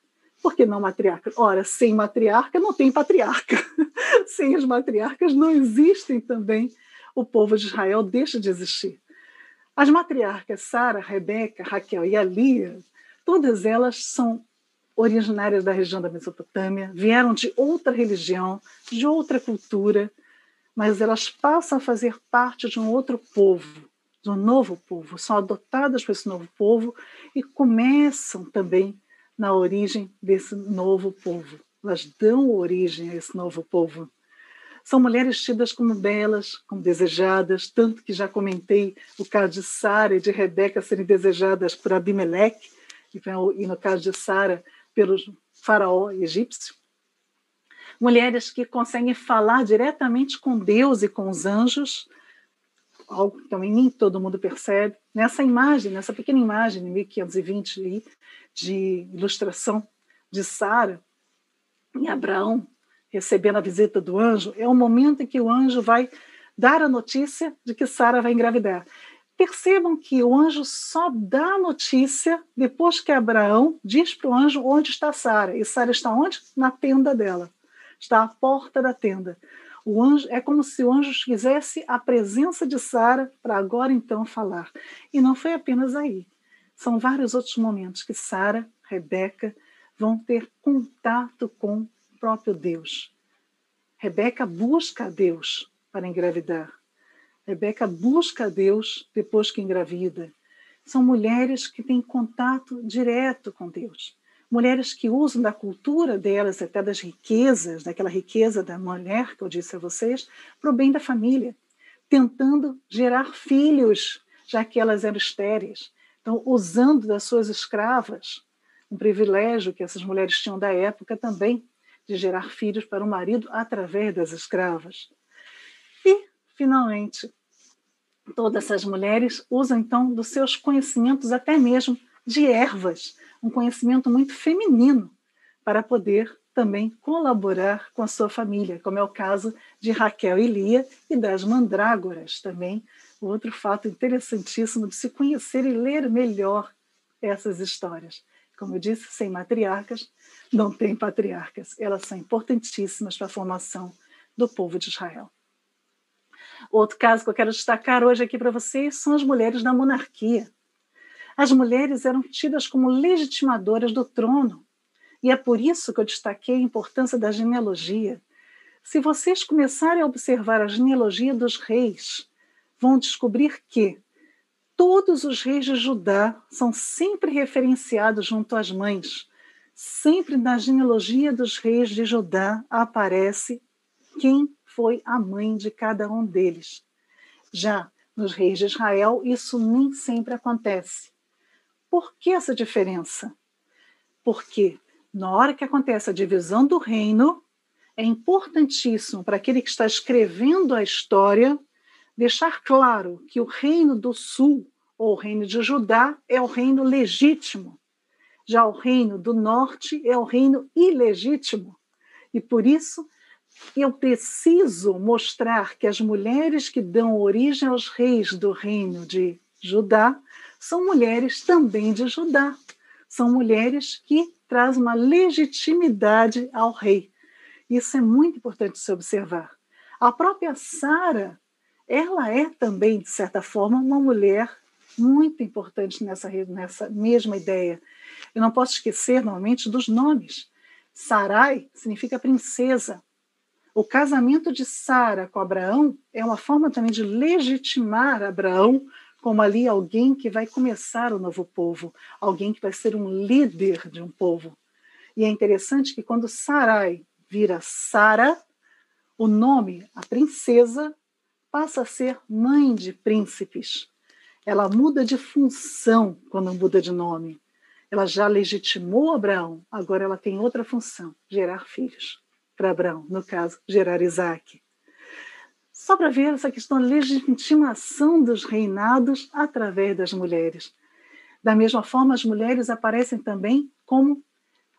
Speaker 1: por que não matriarca? Ora, sem matriarca não tem patriarca. sem as matriarcas não existem também. O povo de Israel deixa de existir. As matriarcas Sara, Rebeca, Raquel e Alia, todas elas são originárias da região da Mesopotâmia, vieram de outra religião, de outra cultura, mas elas passam a fazer parte de um outro povo, de um novo povo, são adotadas por esse novo povo e começam também na origem desse novo povo. Elas dão origem a esse novo povo. São mulheres tidas como belas, como desejadas, tanto que já comentei o caso de Sara e de Rebeca serem desejadas por Abimeleque, e no caso de Sara, pelo faraó egípcio. Mulheres que conseguem falar diretamente com Deus e com os anjos, algo que também nem todo mundo percebe. Nessa imagem, nessa pequena imagem, em 1520, de ilustração de Sara e Abraão recebendo a visita do anjo, é o momento em que o anjo vai dar a notícia de que Sara vai engravidar. Percebam que o anjo só dá a notícia depois que Abraão diz para o anjo onde está Sara. E Sara está onde? Na tenda dela. Está à porta da tenda. O anjo é como se o anjo quisesse a presença de Sara para agora então falar. E não foi apenas aí. São vários outros momentos que Sara, Rebeca vão ter contato com o próprio Deus. Rebeca busca a Deus para engravidar. Rebeca busca a Deus depois que engravida. São mulheres que têm contato direto com Deus. Mulheres que usam da cultura delas, até das riquezas, daquela riqueza da mulher que eu disse a vocês, para o bem da família, tentando gerar filhos, já que elas eram estéreis. Então, usando das suas escravas, um privilégio que essas mulheres tinham da época também, de gerar filhos para o marido através das escravas. E, finalmente, todas essas mulheres usam então dos seus conhecimentos, até mesmo de ervas, um conhecimento muito feminino, para poder também colaborar com a sua família, como é o caso de Raquel e Lia e das mandrágoras também, outro fato interessantíssimo de se conhecer e ler melhor essas histórias. Como eu disse, sem matriarcas não tem patriarcas. Elas são importantíssimas para a formação do povo de Israel. Outro caso que eu quero destacar hoje aqui para vocês são as mulheres da monarquia. As mulheres eram tidas como legitimadoras do trono e é por isso que eu destaquei a importância da genealogia. Se vocês começarem a observar a genealogia dos reis, vão descobrir que todos os reis de Judá são sempre referenciados junto às mães. Sempre na genealogia dos reis de Judá aparece quem foi a mãe de cada um deles. Já nos reis de Israel, isso nem sempre acontece. Por que essa diferença? Porque na hora que acontece a divisão do reino, é importantíssimo para aquele que está escrevendo a história deixar claro que o reino do sul, ou o reino de Judá, é o reino legítimo. Já o reino do norte é o reino ilegítimo. E por isso eu preciso mostrar que as mulheres que dão origem aos reis do reino de Judá são mulheres também de Judá. São mulheres que traz uma legitimidade ao rei. Isso é muito importante se observar. A própria Sara, ela é também, de certa forma, uma mulher muito importante nessa, nessa mesma ideia. Eu não posso esquecer, normalmente, dos nomes. Sarai significa princesa. O casamento de Sara com Abraão é uma forma também de legitimar Abraão como ali alguém que vai começar o novo povo, alguém que vai ser um líder de um povo. E é interessante que quando Sarai vira Sara, o nome, a princesa, passa a ser mãe de príncipes. Ela muda de função quando muda de nome. Ela já legitimou Abraão, agora ela tem outra função, gerar filhos para Abraão, no caso, gerar Isaac só para ver essa questão da legitimação dos reinados através das mulheres. Da mesma forma, as mulheres aparecem também como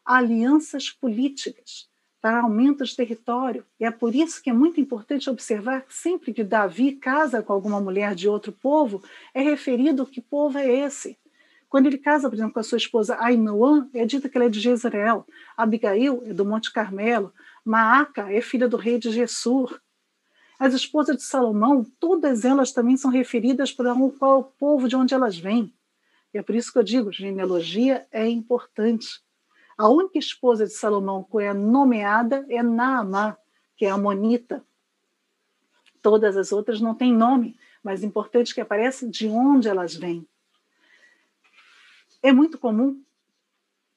Speaker 1: alianças políticas para aumento de território. E é por isso que é muito importante observar que sempre que Davi casa com alguma mulher de outro povo, é referido que povo é esse. Quando ele casa, por exemplo, com a sua esposa Ainoã, é dito que ela é de Jezreel. Abigail é do Monte Carmelo. Maaca é filha do rei de Gessur. As esposas de Salomão, todas elas também são referidas para o povo de onde elas vêm. E é por isso que eu digo, genealogia é importante. A única esposa de Salomão que é nomeada é Naamá, que é a Monita. Todas as outras não têm nome, mas é importante que apareça de onde elas vêm. É muito comum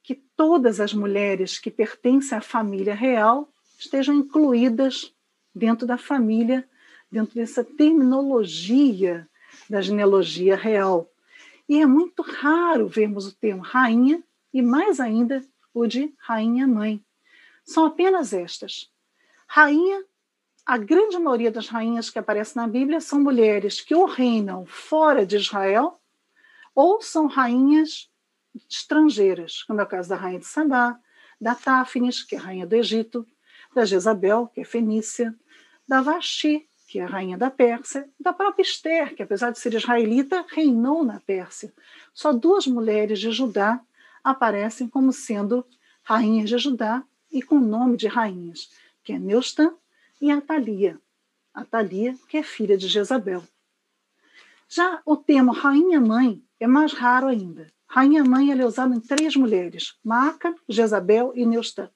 Speaker 1: que todas as mulheres que pertencem à família real estejam incluídas dentro da família, dentro dessa terminologia da genealogia real. E é muito raro vermos o termo rainha e mais ainda o de rainha-mãe. São apenas estas. Rainha, a grande maioria das rainhas que aparecem na Bíblia são mulheres que ou reinam fora de Israel ou são rainhas estrangeiras, como é o caso da rainha de Sabá, da Táfnis, que é rainha do Egito, da Jezabel, que é fenícia, da Vashti, que é a rainha da Pérsia, da própria Esther, que apesar de ser israelita, reinou na Pérsia. Só duas mulheres de Judá aparecem como sendo rainhas de Judá e com nome de rainhas, que é Neustã e Atalia. Atalia, que é filha de Jezabel. Já o termo rainha-mãe é mais raro ainda. Rainha-mãe é usado em três mulheres, Maca, Jezabel e Neustã.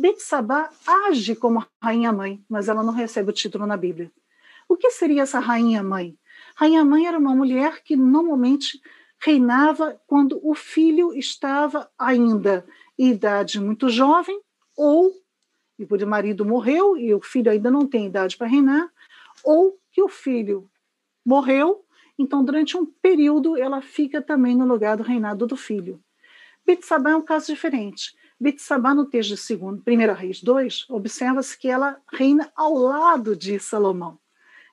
Speaker 1: Betsabá age como rainha-mãe, mas ela não recebe o título na Bíblia. O que seria essa rainha-mãe? Rainha-mãe era uma mulher que normalmente reinava quando o filho estava ainda em idade muito jovem, ou e o marido morreu e o filho ainda não tem idade para reinar, ou que o filho morreu, então durante um período ela fica também no lugar do reinado do filho. Betsabá é um caso diferente Bitsabá, no texto de segundo, 1 Reis 2, observa-se que ela reina ao lado de Salomão.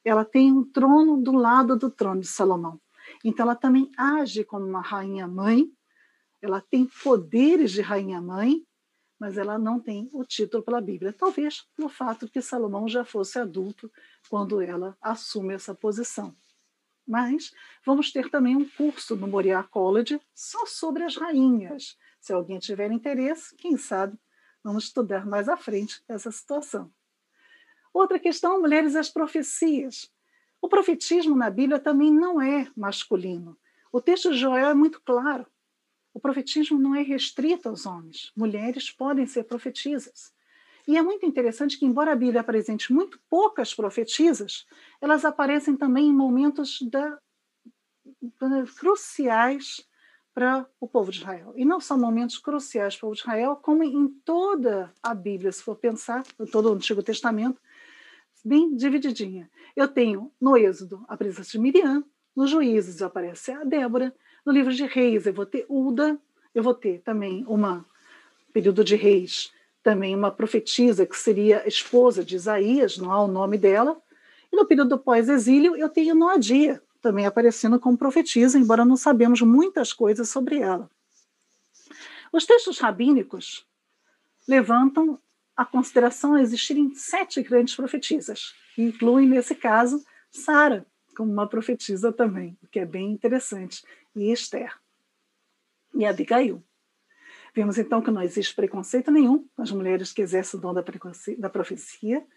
Speaker 1: Ela tem um trono do lado do trono de Salomão. Então, ela também age como uma rainha-mãe, ela tem poderes de rainha-mãe, mas ela não tem o título pela Bíblia. Talvez pelo fato que Salomão já fosse adulto quando ela assume essa posição. Mas vamos ter também um curso no Moriah College só sobre as rainhas. Se alguém tiver interesse, quem sabe vamos estudar mais à frente essa situação. Outra questão, mulheres as profecias. O profetismo na Bíblia também não é masculino. O texto de Joel é muito claro. O profetismo não é restrito aos homens. Mulheres podem ser profetisas. E é muito interessante que, embora a Bíblia apresente muito poucas profetisas, elas aparecem também em momentos da, da, cruciais para o povo de Israel. E não são momentos cruciais para o povo de Israel, como em toda a Bíblia, se for pensar, todo o Antigo Testamento, bem divididinha. Eu tenho no Êxodo a presença de Miriam, nos Juízes aparece a Débora, no livro de Reis eu vou ter Uda, eu vou ter também uma período de Reis também uma profetisa que seria esposa de Isaías, não há o nome dela. E no período pós-exílio eu tenho Noadia, também aparecendo como profetisa, embora não sabemos muitas coisas sobre ela. Os textos rabínicos levantam a consideração a existirem sete grandes profetisas, que incluem, nesse caso, Sara, como uma profetisa também, o que é bem interessante, e Esther, e Abigail. Vemos então que não existe preconceito nenhum com as mulheres que exercem o dom da profecia.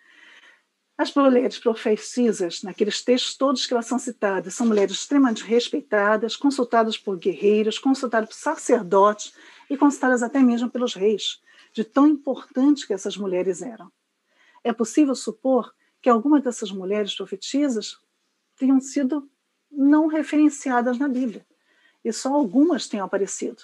Speaker 1: As mulheres profecisas, naqueles textos todos que elas são citadas, são mulheres extremamente respeitadas, consultadas por guerreiros, consultadas por sacerdotes e consultadas até mesmo pelos reis, de tão importantes que essas mulheres eram. É possível supor que algumas dessas mulheres profetisas tenham sido não referenciadas na Bíblia, e só algumas tenham aparecido.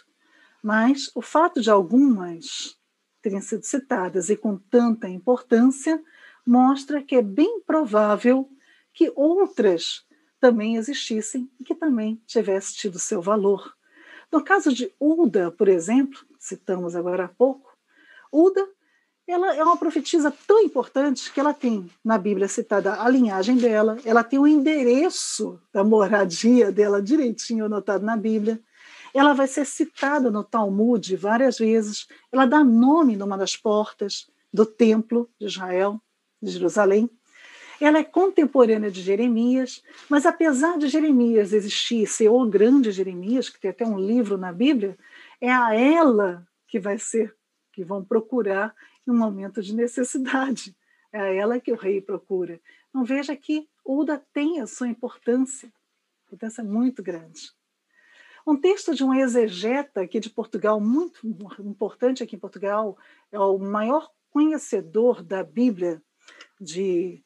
Speaker 1: Mas o fato de algumas terem sido citadas e com tanta importância mostra que é bem provável que outras também existissem e que também tivessem tido seu valor. No caso de Uda, por exemplo, citamos agora há pouco, Uda ela é uma profetisa tão importante que ela tem na Bíblia citada a linhagem dela, ela tem o endereço da moradia dela direitinho anotado na Bíblia, ela vai ser citada no Talmud várias vezes. Ela dá nome numa das portas do Templo de Israel, de Jerusalém. Ela é contemporânea de Jeremias, mas apesar de Jeremias existir, ser o grande Jeremias, que tem até um livro na Bíblia, é a ela que vai ser, que vão procurar em um momento de necessidade. É a ela que o rei procura. Então veja que Uda tem a sua importância, importância muito grande. Um texto de um exegeta aqui de Portugal, muito importante aqui em Portugal, é o maior conhecedor da Bíblia de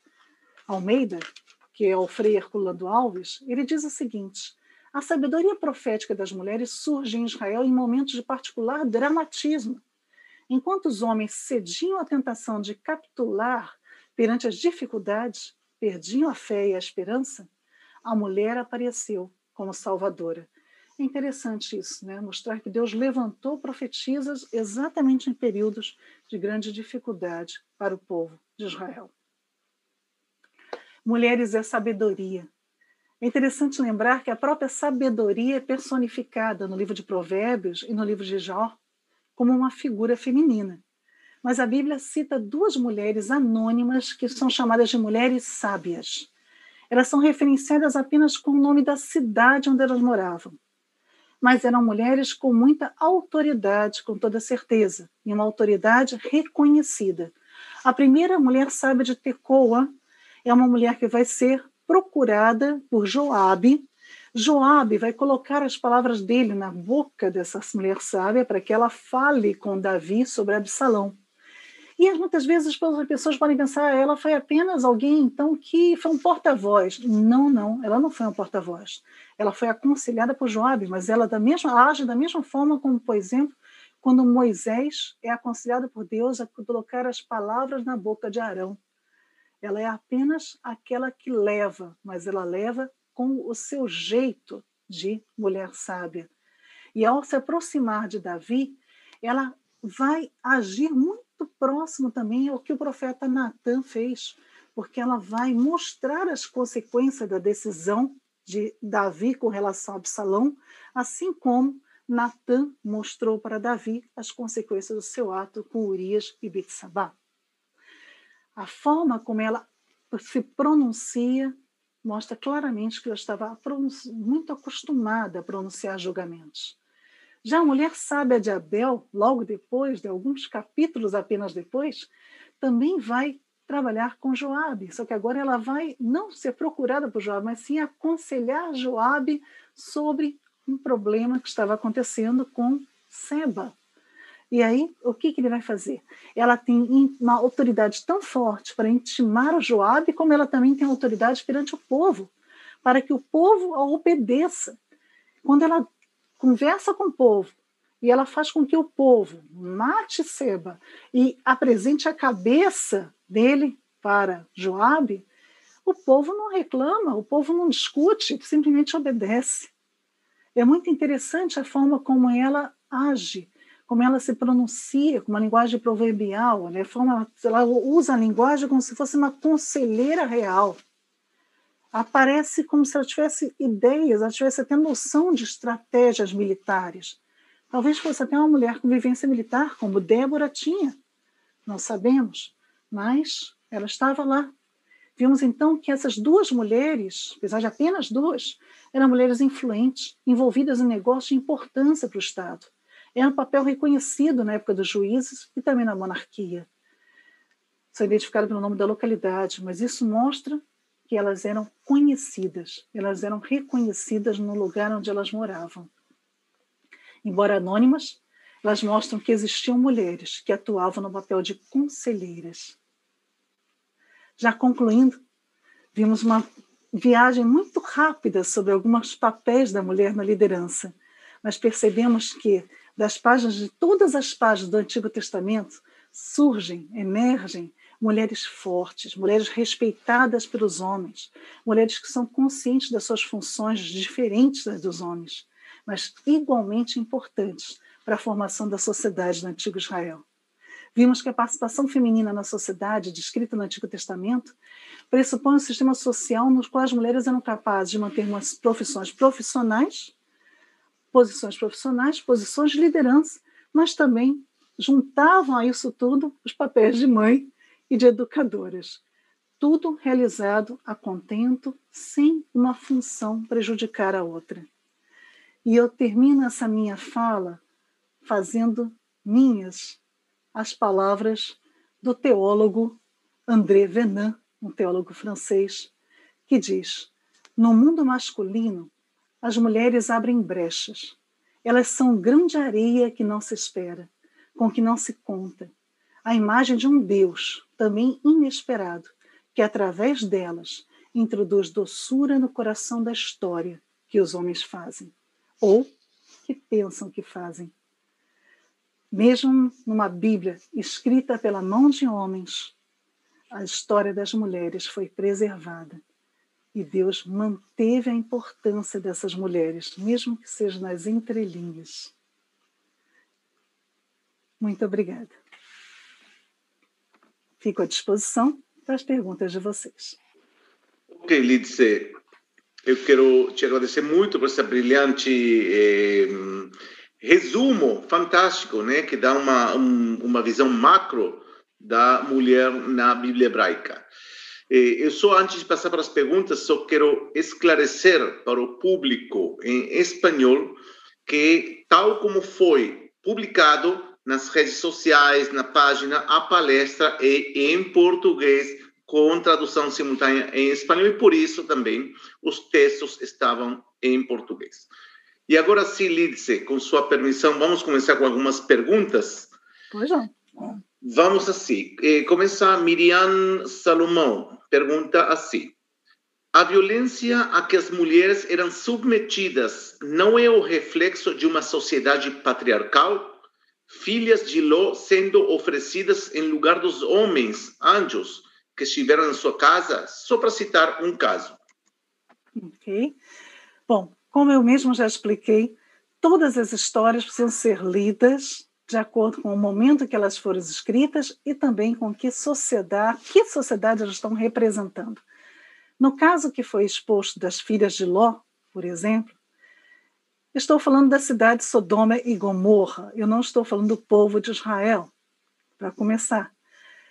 Speaker 1: Almeida, que é o Frei Herculano Alves, ele diz o seguinte: a sabedoria profética das mulheres surge em Israel em momentos de particular dramatismo. Enquanto os homens cediam à tentação de capitular perante as dificuldades, perdiam a fé e a esperança, a mulher apareceu como salvadora é interessante isso, né? mostrar que Deus levantou profetisas exatamente em períodos de grande dificuldade para o povo de Israel. Mulheres é sabedoria. É interessante lembrar que a própria sabedoria é personificada no livro de Provérbios e no livro de Jó como uma figura feminina. Mas a Bíblia cita duas mulheres anônimas que são chamadas de mulheres sábias. Elas são referenciadas apenas com o nome da cidade onde elas moravam mas eram mulheres com muita autoridade, com toda certeza, e uma autoridade reconhecida. A primeira mulher sábia de Tecoa é uma mulher que vai ser procurada por Joabe. Joabe vai colocar as palavras dele na boca dessa mulher sábia para que ela fale com Davi sobre Absalão. E muitas vezes as pessoas podem pensar, ela foi apenas alguém então que foi um porta-voz. Não, não, ela não foi um porta-voz. Ela foi aconselhada por Joabe, mas ela da mesma age da mesma forma como, por exemplo, quando Moisés é aconselhado por Deus a colocar as palavras na boca de Arão. Ela é apenas aquela que leva, mas ela leva com o seu jeito de mulher sábia. E ao se aproximar de Davi, ela vai agir muito próximo também ao que o profeta Natan fez, porque ela vai mostrar as consequências da decisão de Davi com relação a Absalão, assim como Natan mostrou para Davi as consequências do seu ato com Urias e Betsabá. A forma como ela se pronuncia mostra claramente que ela estava muito acostumada a pronunciar julgamentos. Já a mulher sábia de Abel, logo depois, de alguns capítulos apenas depois, também vai trabalhar com Joabe, só que agora ela vai não ser procurada por Joabe, mas sim aconselhar Joabe sobre um problema que estava acontecendo com Seba. E aí, o que, que ele vai fazer? Ela tem uma autoridade tão forte para intimar o Joabe, como ela também tem autoridade perante o povo, para que o povo a obedeça. Quando ela conversa com o povo e ela faz com que o povo mate Seba e apresente a cabeça dele para Joabe, o povo não reclama, o povo não discute, simplesmente obedece. É muito interessante a forma como ela age como ela se pronuncia, com uma linguagem proverbial, né? Forma, ela usa a linguagem como se fosse uma conselheira real. Aparece como se ela tivesse ideias, ela tivesse até noção de estratégias militares. Talvez fosse até uma mulher com vivência militar, como Débora tinha. Não sabemos, mas ela estava lá. Vimos então que essas duas mulheres, apesar de apenas duas, eram mulheres influentes, envolvidas em negócios de importância para o Estado é um papel reconhecido na época dos juízes e também na monarquia. São identificadas pelo nome da localidade, mas isso mostra que elas eram conhecidas, elas eram reconhecidas no lugar onde elas moravam. Embora anônimas, elas mostram que existiam mulheres que atuavam no papel de conselheiras. Já concluindo, vimos uma viagem muito rápida sobre alguns papéis da mulher na liderança, mas percebemos que das páginas de todas as páginas do Antigo Testamento surgem, emergem mulheres fortes, mulheres respeitadas pelos homens, mulheres que são conscientes das suas funções diferentes das dos homens, mas igualmente importantes para a formação da sociedade do Antigo Israel. Vimos que a participação feminina na sociedade, descrita no Antigo Testamento, pressupõe um sistema social no qual as mulheres eram capazes de manter umas profissões profissionais posições profissionais, posições de liderança, mas também juntavam a isso tudo os papéis de mãe e de educadoras. Tudo realizado a contento, sem uma função prejudicar a outra. E eu termino essa minha fala fazendo minhas as palavras do teólogo André Venin, um teólogo francês, que diz: No mundo masculino, as mulheres abrem brechas. Elas são grande areia que não se espera, com que não se conta. A imagem de um Deus, também inesperado, que através delas introduz doçura no coração da história que os homens fazem, ou que pensam que fazem. Mesmo numa Bíblia escrita pela mão de homens, a história das mulheres foi preservada e Deus manteve a importância dessas mulheres, mesmo que seja nas entrelinhas. Muito obrigada. Fico à disposição para as perguntas de vocês.
Speaker 2: Ok, Lidse, eu quero te agradecer muito por esse brilhante eh, resumo fantástico, né, que dá uma, um, uma visão macro da mulher na Bíblia hebraica. Eh, eu só, antes de passar para as perguntas, só quero esclarecer para o público em espanhol que, tal como foi publicado nas redes sociais, na página, a palestra é em português, com tradução simultânea em espanhol, e por isso também os textos estavam em português. E agora sim, Lidse, com sua permissão, vamos começar com algumas perguntas?
Speaker 1: Pois não.
Speaker 2: Vamos assim. Eh, começa Miriam Salomão pergunta assim: a violência a que as mulheres eram submetidas não é o reflexo de uma sociedade patriarcal? Filhas de Ló sendo oferecidas em lugar dos homens, anjos, que estiveram em sua casa, só para citar um caso.
Speaker 1: Ok. Bom, como eu mesmo já expliquei, todas as histórias precisam ser lidas, de acordo com o momento que elas foram escritas e também com que sociedade, que sociedade elas estão representando. No caso que foi exposto das filhas de Ló, por exemplo, estou falando da cidade de Sodoma e Gomorra, eu não estou falando do povo de Israel, para começar.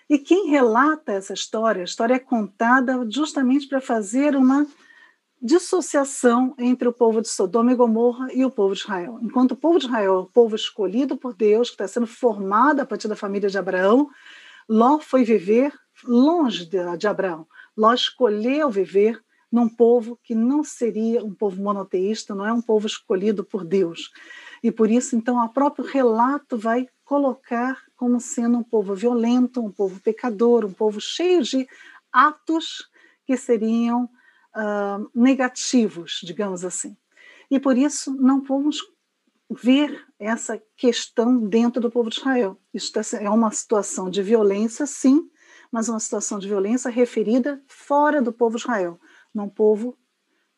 Speaker 1: E quem relata essa história, a história é contada justamente para fazer uma dissociação entre o povo de Sodoma e Gomorra e o povo de Israel. Enquanto o povo de Israel é o povo escolhido por Deus, que está sendo formado a partir da família de Abraão, Ló foi viver longe de, de Abraão. Ló escolheu viver num povo que não seria um povo monoteísta, não é um povo escolhido por Deus. E por isso, então, o próprio relato vai colocar como sendo um povo violento, um povo pecador, um povo cheio de atos que seriam uh, negativos, digamos assim. E por isso não vamos ver essa questão dentro do povo de Israel. Isso tá é uma situação de violência, sim, mas uma situação de violência referida fora do povo de Israel, num povo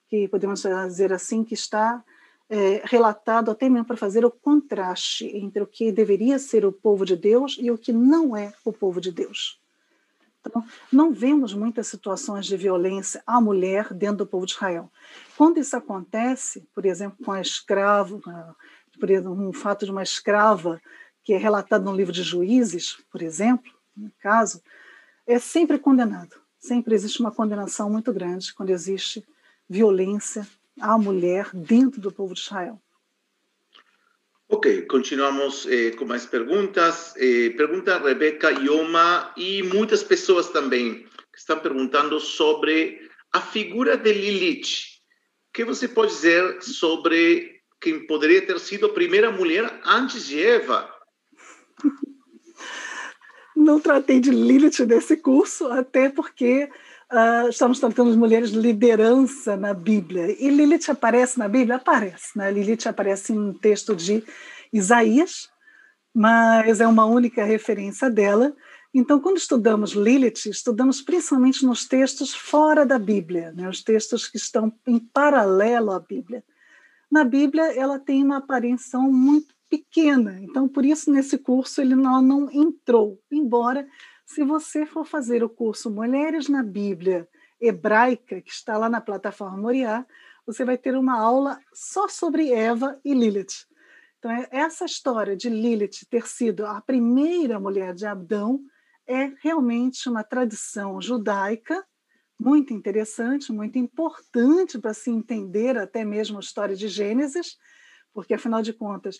Speaker 1: que podemos dizer assim que está é, relatado até mesmo para fazer o contraste entre o que deveria ser o povo de Deus e o que não é o povo de Deus. Então, não vemos muitas situações de violência à mulher dentro do povo de Israel. Quando isso acontece, por exemplo, com a escrava, por exemplo, um fato de uma escrava que é relatado no livro de Juízes, por exemplo, no caso, é sempre condenado. Sempre existe uma condenação muito grande quando existe violência à mulher dentro do povo de Israel.
Speaker 2: Ok, continuamos eh, com mais perguntas. Eh, pergunta Rebeca Ioma e muitas pessoas também estão perguntando sobre a figura de Lilith. O que você pode dizer sobre quem poderia ter sido a primeira mulher antes de Eva?
Speaker 1: Não tratei de Lilith nesse curso, até porque uh, estamos tratando de mulheres de liderança na Bíblia. E Lilith aparece na Bíblia? Aparece. Né? Lilith aparece em um texto de Isaías, mas é uma única referência dela. Então, quando estudamos Lilith, estudamos principalmente nos textos fora da Bíblia, né? os textos que estão em paralelo à Bíblia. Na Bíblia, ela tem uma aparição muito pequena, então, por isso, nesse curso, ele não, não entrou, embora se você for fazer o curso Mulheres na Bíblia Hebraica, que está lá na plataforma Moriá, você vai ter uma aula só sobre Eva e Lilith. Então, é, essa história de Lilith ter sido a primeira mulher de Adão é realmente uma tradição judaica muito interessante, muito importante para se entender até mesmo a história de Gênesis, porque, afinal de contas,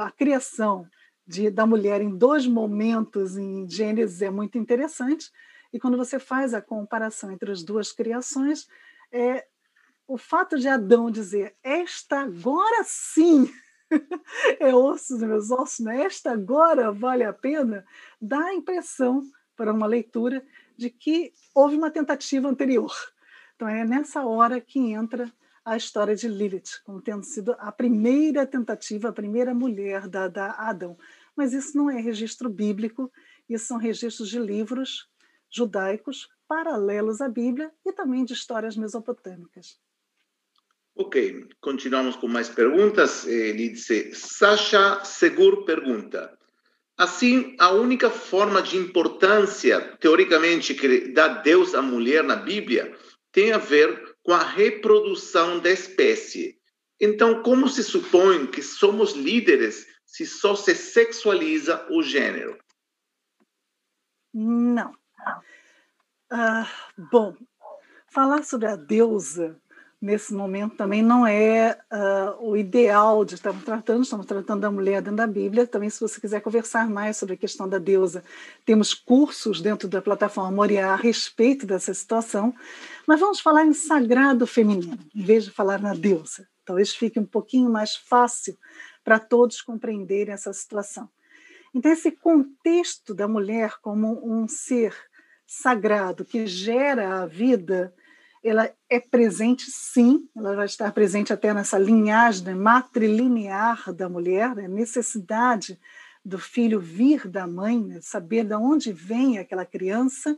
Speaker 1: a criação de, da mulher em dois momentos em Gênesis é muito interessante. E quando você faz a comparação entre as duas criações, é o fato de Adão dizer esta agora sim é osso dos meus ossos, né? esta agora vale a pena, dá a impressão para uma leitura de que houve uma tentativa anterior. Então é nessa hora que entra a história de Lilith, como tendo sido a primeira tentativa, a primeira mulher da, da Adão. Mas isso não é registro bíblico, isso são registros de livros judaicos paralelos à Bíblia e também de histórias mesopotâmicas.
Speaker 2: Ok, continuamos com mais perguntas. Ele diz: Sasha Segur pergunta. Assim, a única forma de importância, teoricamente, que dá Deus à mulher na Bíblia tem a ver com a reprodução da espécie. Então, como se supõe que somos líderes se só se sexualiza o gênero?
Speaker 1: Não. Ah, bom, falar sobre a deusa nesse momento também não é uh, o ideal de estarmos tratando, estamos tratando da mulher dentro da Bíblia. Também, se você quiser conversar mais sobre a questão da deusa, temos cursos dentro da plataforma Moriá a respeito dessa situação. Mas vamos falar em sagrado feminino, em vez de falar na deusa. Talvez fique um pouquinho mais fácil para todos compreenderem essa situação. Então, esse contexto da mulher como um ser sagrado que gera a vida ela é presente, sim, ela vai estar presente até nessa linhagem matrilinear da mulher, né, necessidade do filho vir da mãe, né, saber de onde vem aquela criança.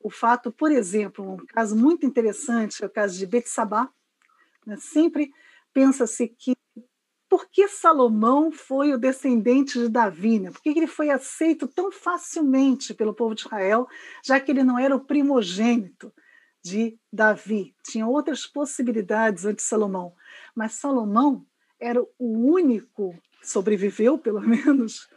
Speaker 1: O fato, por exemplo, um caso muito interessante é o caso de Betsabá. Né, sempre pensa-se que por que Salomão foi o descendente de Davi? Né? Por que ele foi aceito tão facilmente pelo povo de Israel, já que ele não era o primogênito de Davi? Tinha outras possibilidades antes de Salomão, mas Salomão era o único, sobreviveu pelo menos,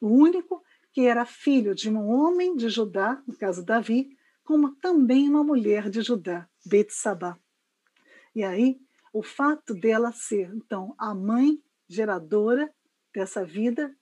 Speaker 1: o único que era filho de um homem de Judá, no caso Davi, como também uma mulher de Judá, Betsabá. E aí, o fato dela ser, então, a mãe geradora dessa vida,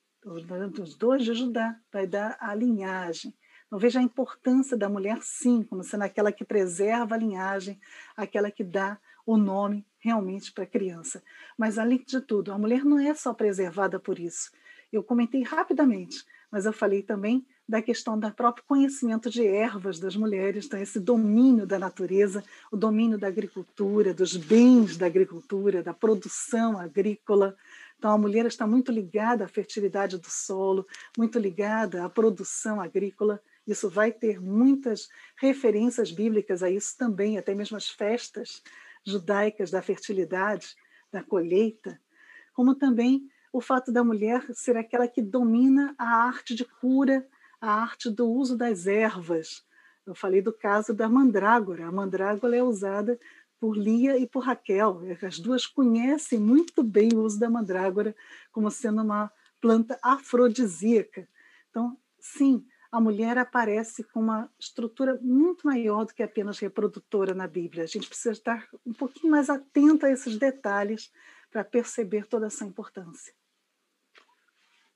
Speaker 1: dos dois de Judá, vai dar a linhagem. Então, veja a importância da mulher, sim, como sendo aquela que preserva a linhagem, aquela que dá o nome realmente para a criança. Mas, além de tudo, a mulher não é só preservada por isso. Eu comentei rapidamente mas eu falei também da questão do próprio conhecimento de ervas das mulheres, então esse domínio da natureza, o domínio da agricultura, dos bens da agricultura, da produção agrícola. Então a mulher está muito ligada à fertilidade do solo, muito ligada à produção agrícola. Isso vai ter muitas referências bíblicas a isso também, até mesmo as festas judaicas da fertilidade, da colheita, como também o fato da mulher ser aquela que domina a arte de cura, a arte do uso das ervas. Eu falei do caso da mandrágora. A mandrágora é usada por Lia e por Raquel. As duas conhecem muito bem o uso da mandrágora como sendo uma planta afrodisíaca. Então, sim, a mulher aparece com uma estrutura muito maior do que apenas reprodutora na Bíblia. A gente precisa estar um pouquinho mais atento a esses detalhes para perceber toda essa importância.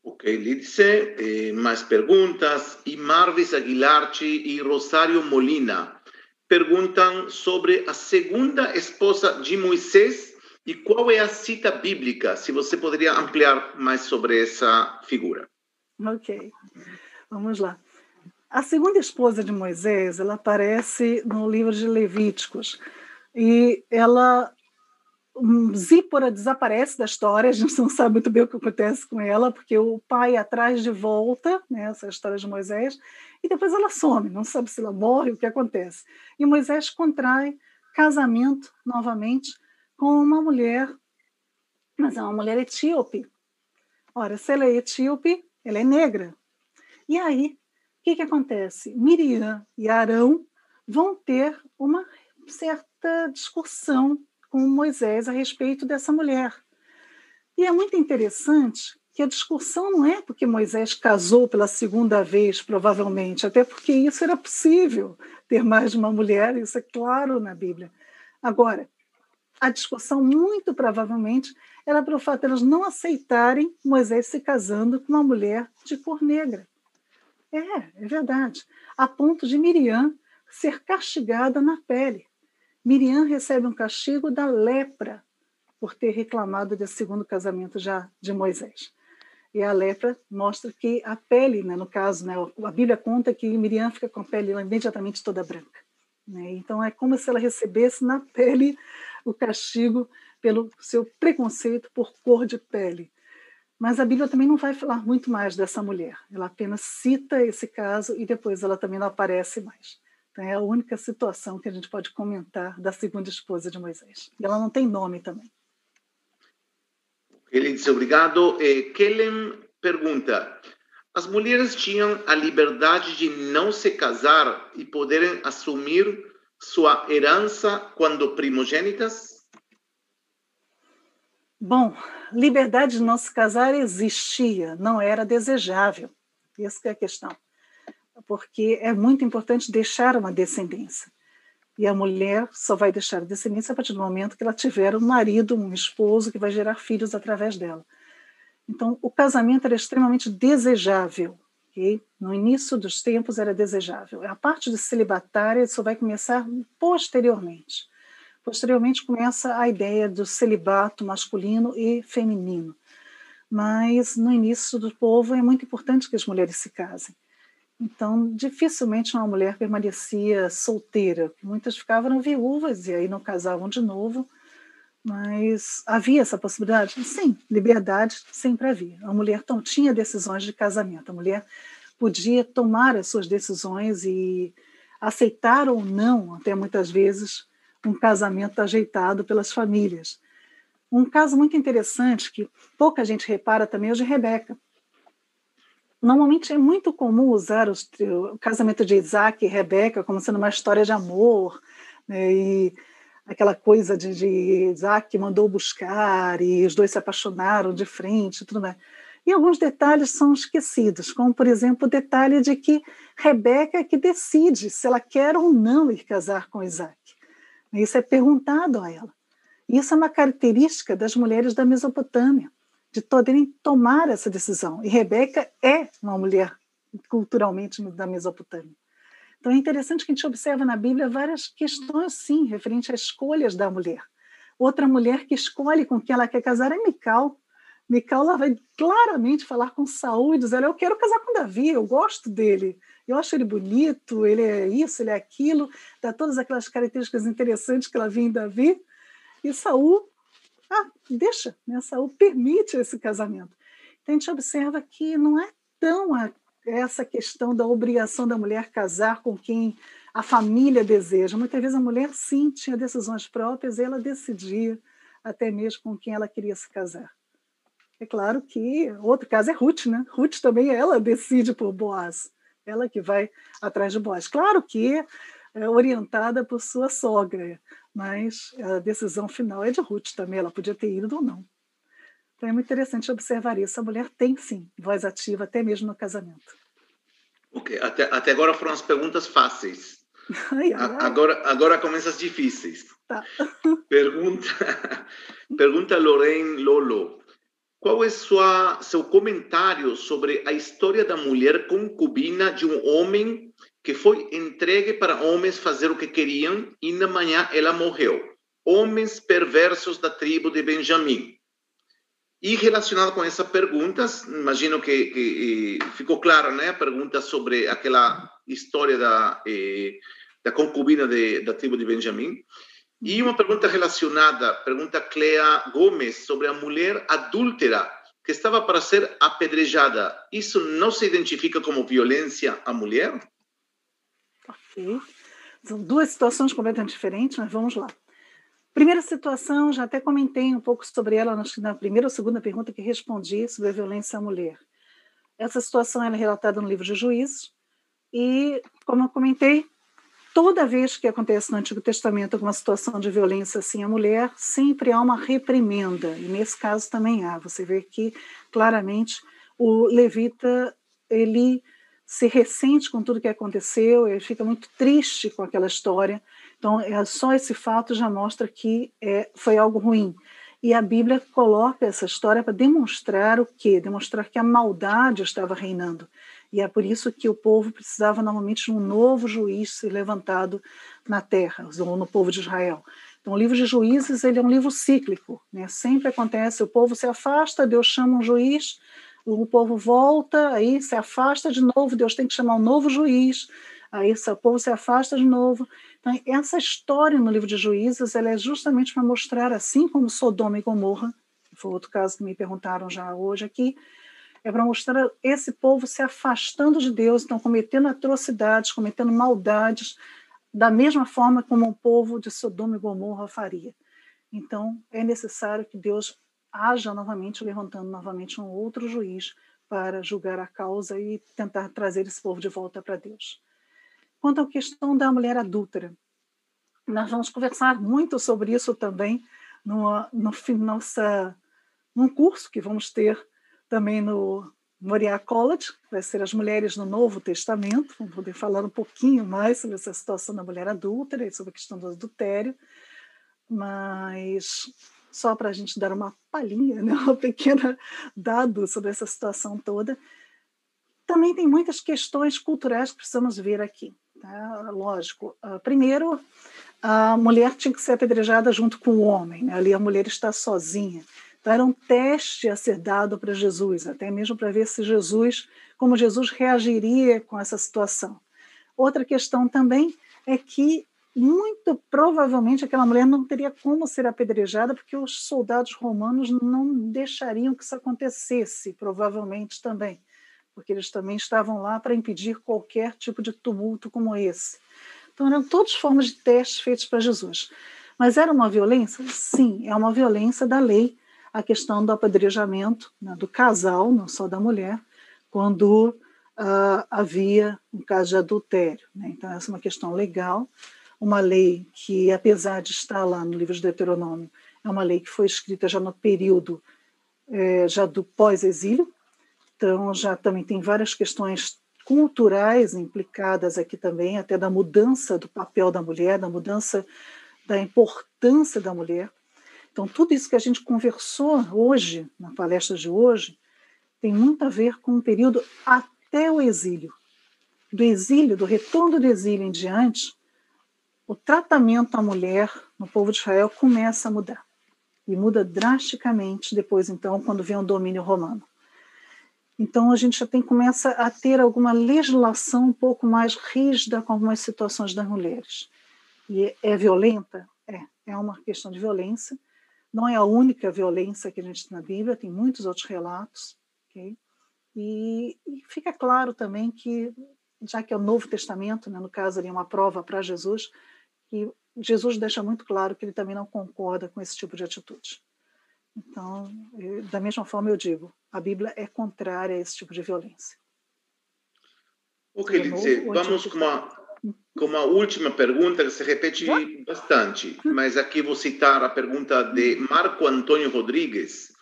Speaker 2: Ok, Lidse, eh, más preguntas. Y Marvis Aguilarchi y Rosario Molina preguntan sobre la segunda esposa de Moisés y cuál es la cita bíblica, si você poderia ampliar mais sobre essa figura.
Speaker 1: Ok, vamos lá. A segunda esposa de Moisés, ela aparece no livro de Levíticos e ela Zípora desaparece da história, a gente não sabe muito bem o que acontece com ela, porque o pai atrás de volta, né, essa história de Moisés, e depois ela some, não sabe se ela morre, o que acontece. E Moisés contrai casamento novamente com uma mulher, mas é uma mulher etíope. Ora, se ela é etíope, ela é negra. E aí, que, que acontece? Miriam e Arão vão ter uma certa discussão com Moisés a respeito dessa mulher. E é muito interessante que a discussão não é porque Moisés casou pela segunda vez, provavelmente, até porque isso era possível, ter mais de uma mulher, isso é claro na Bíblia. Agora, a discussão, muito provavelmente, era pelo fato de elas não aceitarem Moisés se casando com uma mulher de cor negra. É, é verdade. A ponto de Miriam ser castigada na pele. Miriam recebe um castigo da lepra por ter reclamado desse segundo casamento já de Moisés. E a lepra mostra que a pele, né, no caso, né, a Bíblia conta que Miriam fica com a pele imediatamente toda branca. Né? Então é como se ela recebesse na pele o castigo pelo seu preconceito por cor de pele. Mas a Bíblia também não vai falar muito mais dessa mulher. Ela apenas cita esse caso e depois ela também não aparece mais. É a única situação que a gente pode comentar da segunda esposa de Moisés. E ela não tem nome também.
Speaker 2: Ele diz obrigado. Eh, Kellen pergunta: as mulheres tinham a liberdade de não se casar e poderem assumir sua herança quando primogênitas?
Speaker 1: Bom, liberdade de não se casar existia, não era desejável. Essa é a questão porque é muito importante deixar uma descendência. E a mulher só vai deixar descendência a partir do momento que ela tiver um marido, um esposo que vai gerar filhos através dela. Então, o casamento era extremamente desejável. Okay? No início dos tempos era desejável. A parte de celibatária só vai começar posteriormente. Posteriormente começa a ideia do celibato masculino e feminino. Mas no início do povo é muito importante que as mulheres se casem. Então, dificilmente uma mulher permanecia solteira. Muitas ficavam viúvas e aí não casavam de novo. Mas havia essa possibilidade? Sim, liberdade sempre havia. A mulher então, tinha decisões de casamento. A mulher podia tomar as suas decisões e aceitar ou não, até muitas vezes, um casamento ajeitado pelas famílias. Um caso muito interessante que pouca gente repara também é o de Rebeca. Normalmente é muito comum usar o casamento de Isaac e Rebeca como sendo uma história de amor, né, e aquela coisa de, de Isaac mandou buscar e os dois se apaixonaram de frente, tudo mais. E alguns detalhes são esquecidos, como, por exemplo, o detalhe de que Rebeca é que decide se ela quer ou não ir casar com Isaac. Isso é perguntado a ela. Isso é uma característica das mulheres da Mesopotâmia, de poderem tomar essa decisão. E Rebeca é uma mulher culturalmente da Mesopotâmia. Então é interessante que a gente observa na Bíblia várias questões, sim, referentes às escolhas da mulher. Outra mulher que escolhe com quem ela quer casar é Mical, Mical lá vai claramente falar com Saul e dizer: Eu quero casar com Davi, eu gosto dele, eu acho ele bonito, ele é isso, ele é aquilo, dá todas aquelas características interessantes que ela via em Davi. E Saul, ah, deixa, né? Saul permite esse casamento. Então a gente observa que não é tão a, essa questão da obrigação da mulher casar com quem a família deseja. Muitas vezes a mulher, sim, tinha decisões próprias e ela decidia até mesmo com quem ela queria se casar. É claro que outro caso é Ruth, né? Ruth também ela decide por Boaz, ela que vai atrás de Boaz. Claro que é orientada por sua sogra, mas a decisão final é de Ruth também, ela podia ter ido ou não. Então é muito interessante observar isso. A mulher tem sim voz ativa, até mesmo no casamento.
Speaker 2: Ok, até, até agora foram as perguntas fáceis. Ai, ai. Agora, agora começam as difíceis. Tá. Pergunta, pergunta Lorraine Lolo. Qual é sua, seu comentário sobre a história da mulher concubina de um homem que foi entregue para homens fazer o que queriam e na manhã ela morreu? Homens perversos da tribo de Benjamim. E relacionado com essa pergunta, imagino que, que ficou claro, né? A pergunta sobre aquela história da, eh, da concubina de, da tribo de Benjamim. E uma pergunta relacionada, pergunta Clea Gomes, sobre a mulher adúltera que estava para ser apedrejada. Isso não se identifica como violência à mulher?
Speaker 1: Ok. São duas situações completamente diferentes, mas vamos lá. Primeira situação, já até comentei um pouco sobre ela na primeira ou segunda pergunta que respondi sobre a violência à mulher. Essa situação é relatada no livro de Juízes e, como eu comentei, toda vez que acontece no Antigo Testamento alguma situação de violência assim à mulher, sempre há uma reprimenda, e nesse caso também há. Você vê que claramente o levita ele se ressente com tudo que aconteceu, ele fica muito triste com aquela história. Então, é, só esse fato já mostra que é, foi algo ruim. E a Bíblia coloca essa história para demonstrar o quê? Demonstrar que a maldade estava reinando. E é por isso que o povo precisava normalmente de um novo juiz ser levantado na terra, ou no povo de Israel. Então, o livro de Juízes ele é um livro cíclico, né? sempre acontece, o povo se afasta, Deus chama um juiz, o povo volta, aí se afasta de novo, Deus tem que chamar um novo juiz, aí o povo se afasta de novo. Então, essa história no livro de Juízes ela é justamente para mostrar, assim como Sodoma e Gomorra, que foi outro caso que me perguntaram já hoje aqui, é para mostrar esse povo se afastando de Deus, então cometendo atrocidades, cometendo maldades, da mesma forma como o povo de Sodoma e Gomorra faria. Então, é necessário que Deus haja novamente, levantando novamente um outro juiz para julgar a causa e tentar trazer esse povo de volta para Deus. Quanto à questão da mulher adúltera, nós vamos conversar muito sobre isso também no, no nossa, num curso que vamos ter também no Moriah College, vai ser as mulheres no Novo Testamento, vamos poder falar um pouquinho mais sobre essa situação da mulher adúltera e sobre a questão do adultério, mas só para a gente dar uma palhinha, né, uma pequena dado sobre essa situação toda, também tem muitas questões culturais que precisamos ver aqui. Tá? Lógico, uh, primeiro, a mulher tinha que ser apedrejada junto com o homem, né? ali a mulher está sozinha. Então, era um teste a ser dado para Jesus, até mesmo para ver se Jesus, como Jesus reagiria com essa situação. Outra questão também é que muito provavelmente aquela mulher não teria como ser apedrejada, porque os soldados romanos não deixariam que isso acontecesse, provavelmente também, porque eles também estavam lá para impedir qualquer tipo de tumulto como esse. Então, eram todas formas de testes feitos para Jesus. Mas era uma violência? Sim, é uma violência da lei a questão do apedrejamento né, do casal, não só da mulher, quando uh, havia um caso de adultério. Né? Então, essa é uma questão legal, uma lei que, apesar de estar lá no livro de Deuteronômio, é uma lei que foi escrita já no período é, já do pós-exílio, então já também tem várias questões culturais implicadas aqui também, até da mudança do papel da mulher, da mudança da importância da mulher. Então, tudo isso que a gente conversou hoje, na palestra de hoje, tem muito a ver com o período até o exílio. Do exílio, do retorno do exílio em diante, o tratamento à mulher no povo de Israel começa a mudar. E muda drasticamente depois, então, quando vem o domínio romano. Então, a gente já tem, começa a ter alguma legislação um pouco mais rígida com algumas situações das mulheres. E é violenta? É, é uma questão de violência. Não é a única violência que a gente tem na Bíblia, tem muitos outros relatos. Okay? E, e, fica claro também que, já que é o Novo Testamento, né, no caso ali é uma prova para Jesus, que Jesus deixa muito claro que ele também não concorda com esse tipo de atitude. Então, eu, da mesma forma eu digo, a Bíblia é contrária a esse tipo de violência.
Speaker 2: Ok, Lidice, vamos com uma, com uma última pergunta que se repete bastante, mas aqui vou citar a pergunta de Marco Antônio Rodrigues.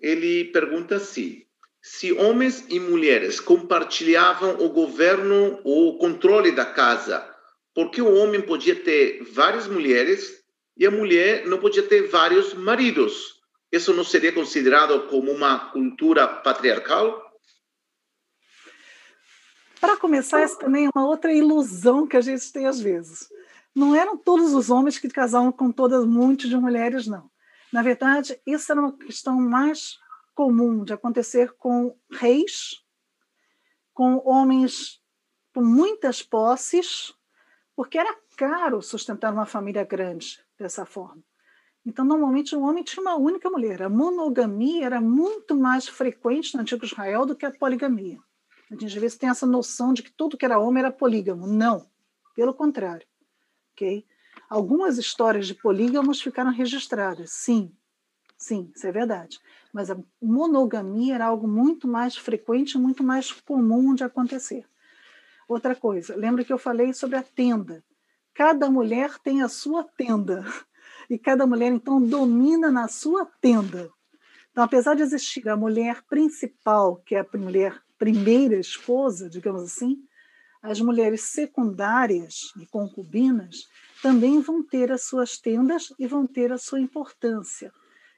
Speaker 2: Ele pergunta assim: se homens e mulheres compartilhavam o governo ou o controle da casa, por que o homem podia ter várias mulheres e a mulher não podia ter vários maridos? Isso não seria considerado como uma cultura patriarcal?
Speaker 1: Para começar, essa também é uma outra ilusão que a gente tem às vezes. Não eram todos os homens que casavam com todas muitas de mulheres, não. Na verdade, isso era uma questão mais comum de acontecer com reis, com homens com muitas posses, porque era caro sustentar uma família grande dessa forma. Então, normalmente, o homem tinha uma única mulher. A monogamia era muito mais frequente no antigo Israel do que a poligamia. A gente às vezes tem essa noção de que tudo que era homem era polígamo. Não, pelo contrário. Okay? Algumas histórias de polígamos ficaram registradas, sim, sim, isso é verdade. Mas a monogamia era algo muito mais frequente, muito mais comum de acontecer. Outra coisa, lembra que eu falei sobre a tenda. Cada mulher tem a sua tenda e cada mulher então domina na sua tenda. Então, apesar de existir a mulher principal, que é a mulher primeira esposa, digamos assim, as mulheres secundárias e concubinas também vão ter as suas tendas e vão ter a sua importância.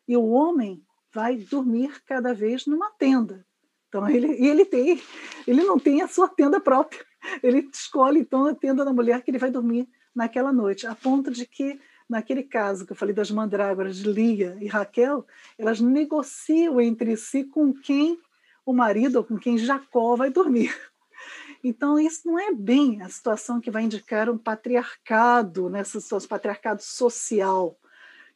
Speaker 1: E o homem vai dormir cada vez numa tenda. Então ele, ele tem, ele não tem a sua tenda própria. Ele escolhe então a tenda da mulher que ele vai dormir naquela noite, a ponto de que naquele caso que eu falei das mandrágoras de Lia e Raquel, elas negociam entre si com quem o marido com quem Jacó vai dormir. Então, isso não é bem a situação que vai indicar um patriarcado, nessa situação, patriarcado social.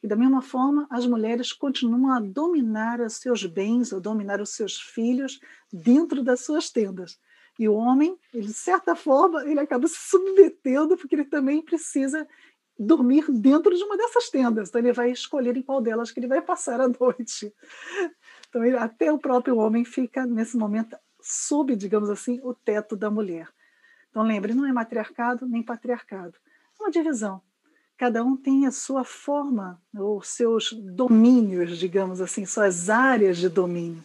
Speaker 1: E, da mesma forma, as mulheres continuam a dominar os seus bens, a dominar os seus filhos dentro das suas tendas. E o homem, ele, de certa forma, ele acaba se submetendo, porque ele também precisa dormir dentro de uma dessas tendas. Então ele vai escolher em qual delas que ele vai passar a noite. Então ele, até o próprio homem fica nesse momento sob, digamos assim, o teto da mulher. Então lembre, não é matriarcado nem patriarcado, é uma divisão. Cada um tem a sua forma, ou seus domínios, digamos assim, suas áreas de domínio.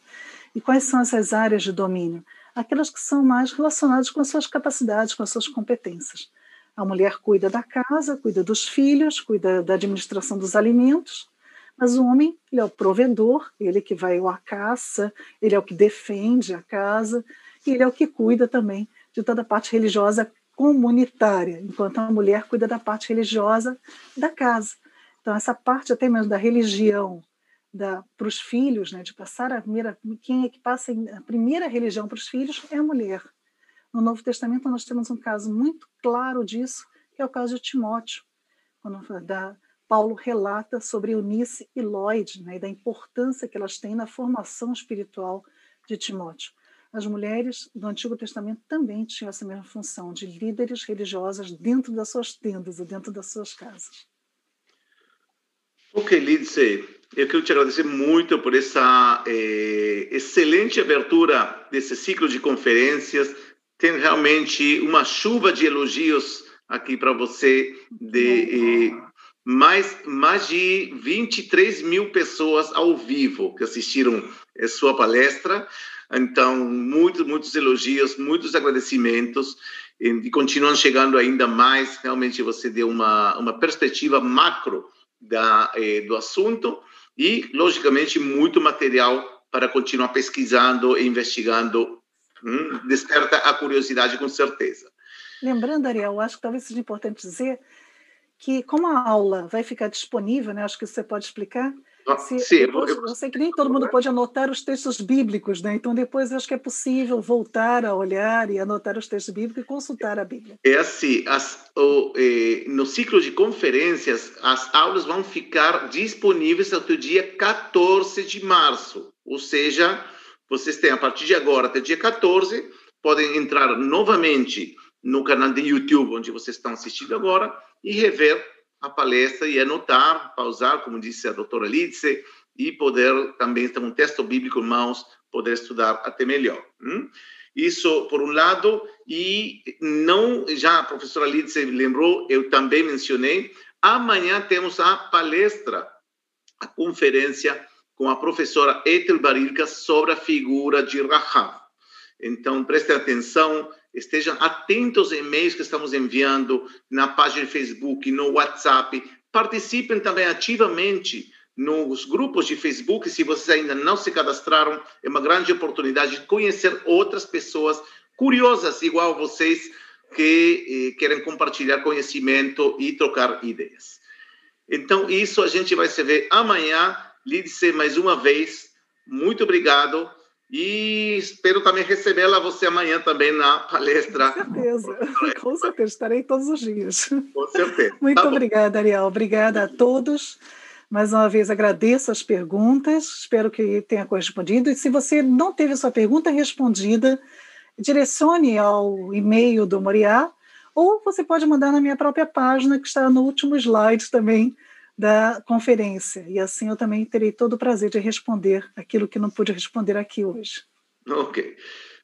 Speaker 1: E quais são essas áreas de domínio? Aquelas que são mais relacionadas com as suas capacidades, com as suas competências. A mulher cuida da casa, cuida dos filhos, cuida da administração dos alimentos, mas o homem ele é o provedor, ele que vai à caça, ele é o que defende a casa, e ele é o que cuida também de toda a parte religiosa comunitária, enquanto a mulher cuida da parte religiosa da casa. Então, essa parte até mesmo da religião para os filhos, né, de passar a primeira, quem é que passa a primeira religião para os filhos é a mulher. No Novo Testamento, nós temos um caso muito claro disso, que é o caso de Timóteo, quando da, Paulo relata sobre Eunice e Lloyd, né, e da importância que elas têm na formação espiritual de Timóteo. As mulheres do Antigo Testamento também tinham essa mesma função, de líderes religiosas dentro das suas tendas ou dentro das suas casas.
Speaker 2: Ok, Lidse, eu quero te agradecer muito por essa eh, excelente abertura desse ciclo de conferências. Tem realmente uma chuva de elogios aqui para você, de mais, mais de 23 mil pessoas ao vivo que assistiram a sua palestra. Então, muitos, muitos elogios, muitos agradecimentos e continuam chegando ainda mais. Realmente, você deu uma, uma perspectiva macro da, eh, do assunto e, logicamente, muito material para continuar pesquisando e investigando. Hum, desperta a curiosidade, com certeza.
Speaker 1: Lembrando, Ariel, acho que talvez seja importante dizer que, como a aula vai ficar disponível, né, acho que você pode explicar,
Speaker 2: ah, se, sim, depois,
Speaker 1: eu, eu, sei que nem todo mundo pode anotar os textos bíblicos, né? Então depois acho que é possível voltar a olhar e anotar os textos bíblicos e consultar a Bíblia.
Speaker 2: É assim, as, o, eh, no ciclo de conferências, as aulas vão ficar disponíveis até o dia 14 de março. Ou seja, vocês têm a partir de agora até dia 14, podem entrar novamente no canal de YouTube onde vocês estão assistindo agora e rever a palestra e anotar, pausar, como disse a doutora Lidse, e poder também ter um texto bíblico em mãos, poder estudar até melhor. Hum? Isso por um lado, e não, já a professora Lidse lembrou, eu também mencionei, amanhã temos a palestra, a conferência com a professora Ethel Barilka sobre a figura de Rahab. Então, prestem atenção, estejam atentos aos e-mails que estamos enviando na página de Facebook, no WhatsApp. Participem também ativamente nos grupos de Facebook. Se vocês ainda não se cadastraram, é uma grande oportunidade de conhecer outras pessoas curiosas, igual vocês, que eh, querem compartilhar conhecimento e trocar ideias. Então, isso a gente vai se ver amanhã. Lídice, mais uma vez, muito obrigado. E espero também recebê-la você amanhã também na palestra.
Speaker 1: Com certeza, com certeza, estarei todos os dias.
Speaker 2: Com certeza.
Speaker 1: Muito tá obrigada, Ariel. Obrigada a todos. Mais uma vez agradeço as perguntas, espero que tenha correspondido. E se você não teve sua pergunta respondida, direcione ao e-mail do Moriá, ou você pode mandar na minha própria página, que está no último slide também da conferência. E assim eu também terei todo o prazer de responder aquilo que não pude responder aqui hoje.
Speaker 2: Ok.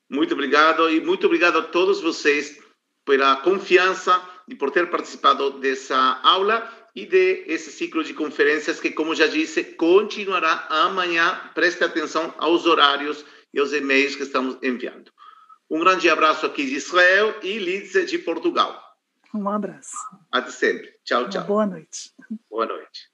Speaker 2: Muito obrigado e muito obrigado a todos vocês pela confiança e por ter participado dessa aula e de esse ciclo de conferências que, como já disse, continuará amanhã. Preste atenção aos horários e aos e-mails que estamos enviando. Um grande abraço aqui de Israel e Lidze de Portugal.
Speaker 1: Um abraço.
Speaker 2: Até sempre. Tchau, tchau.
Speaker 1: Uma boa noite.
Speaker 2: Boa noite.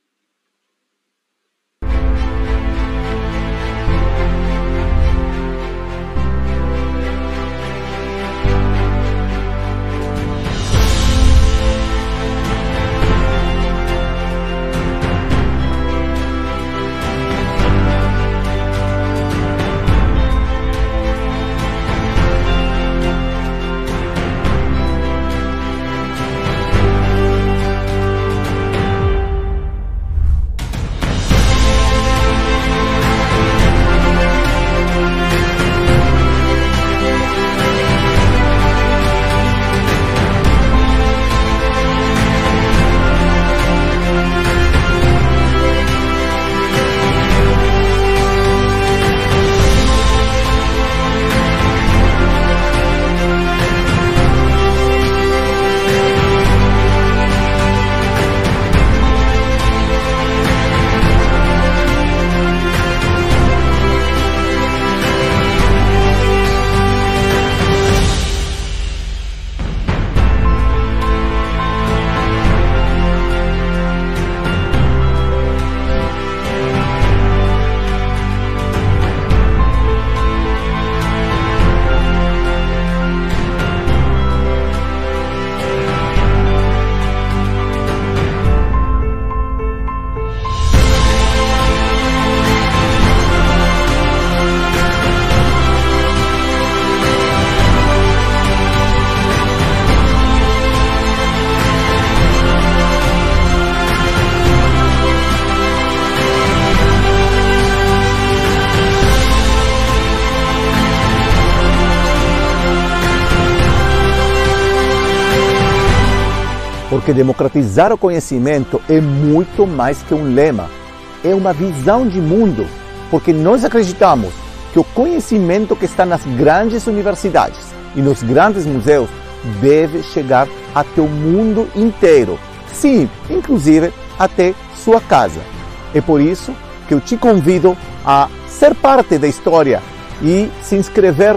Speaker 2: Democratizar o conhecimento é muito mais que um lema, é uma visão de mundo, porque nós acreditamos que o conhecimento que está nas grandes universidades e nos grandes museus deve chegar até o mundo inteiro. Sim, inclusive até sua casa. É por isso que eu te convido a ser parte da história e se inscrever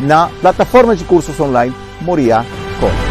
Speaker 2: na plataforma de cursos online Moria Com.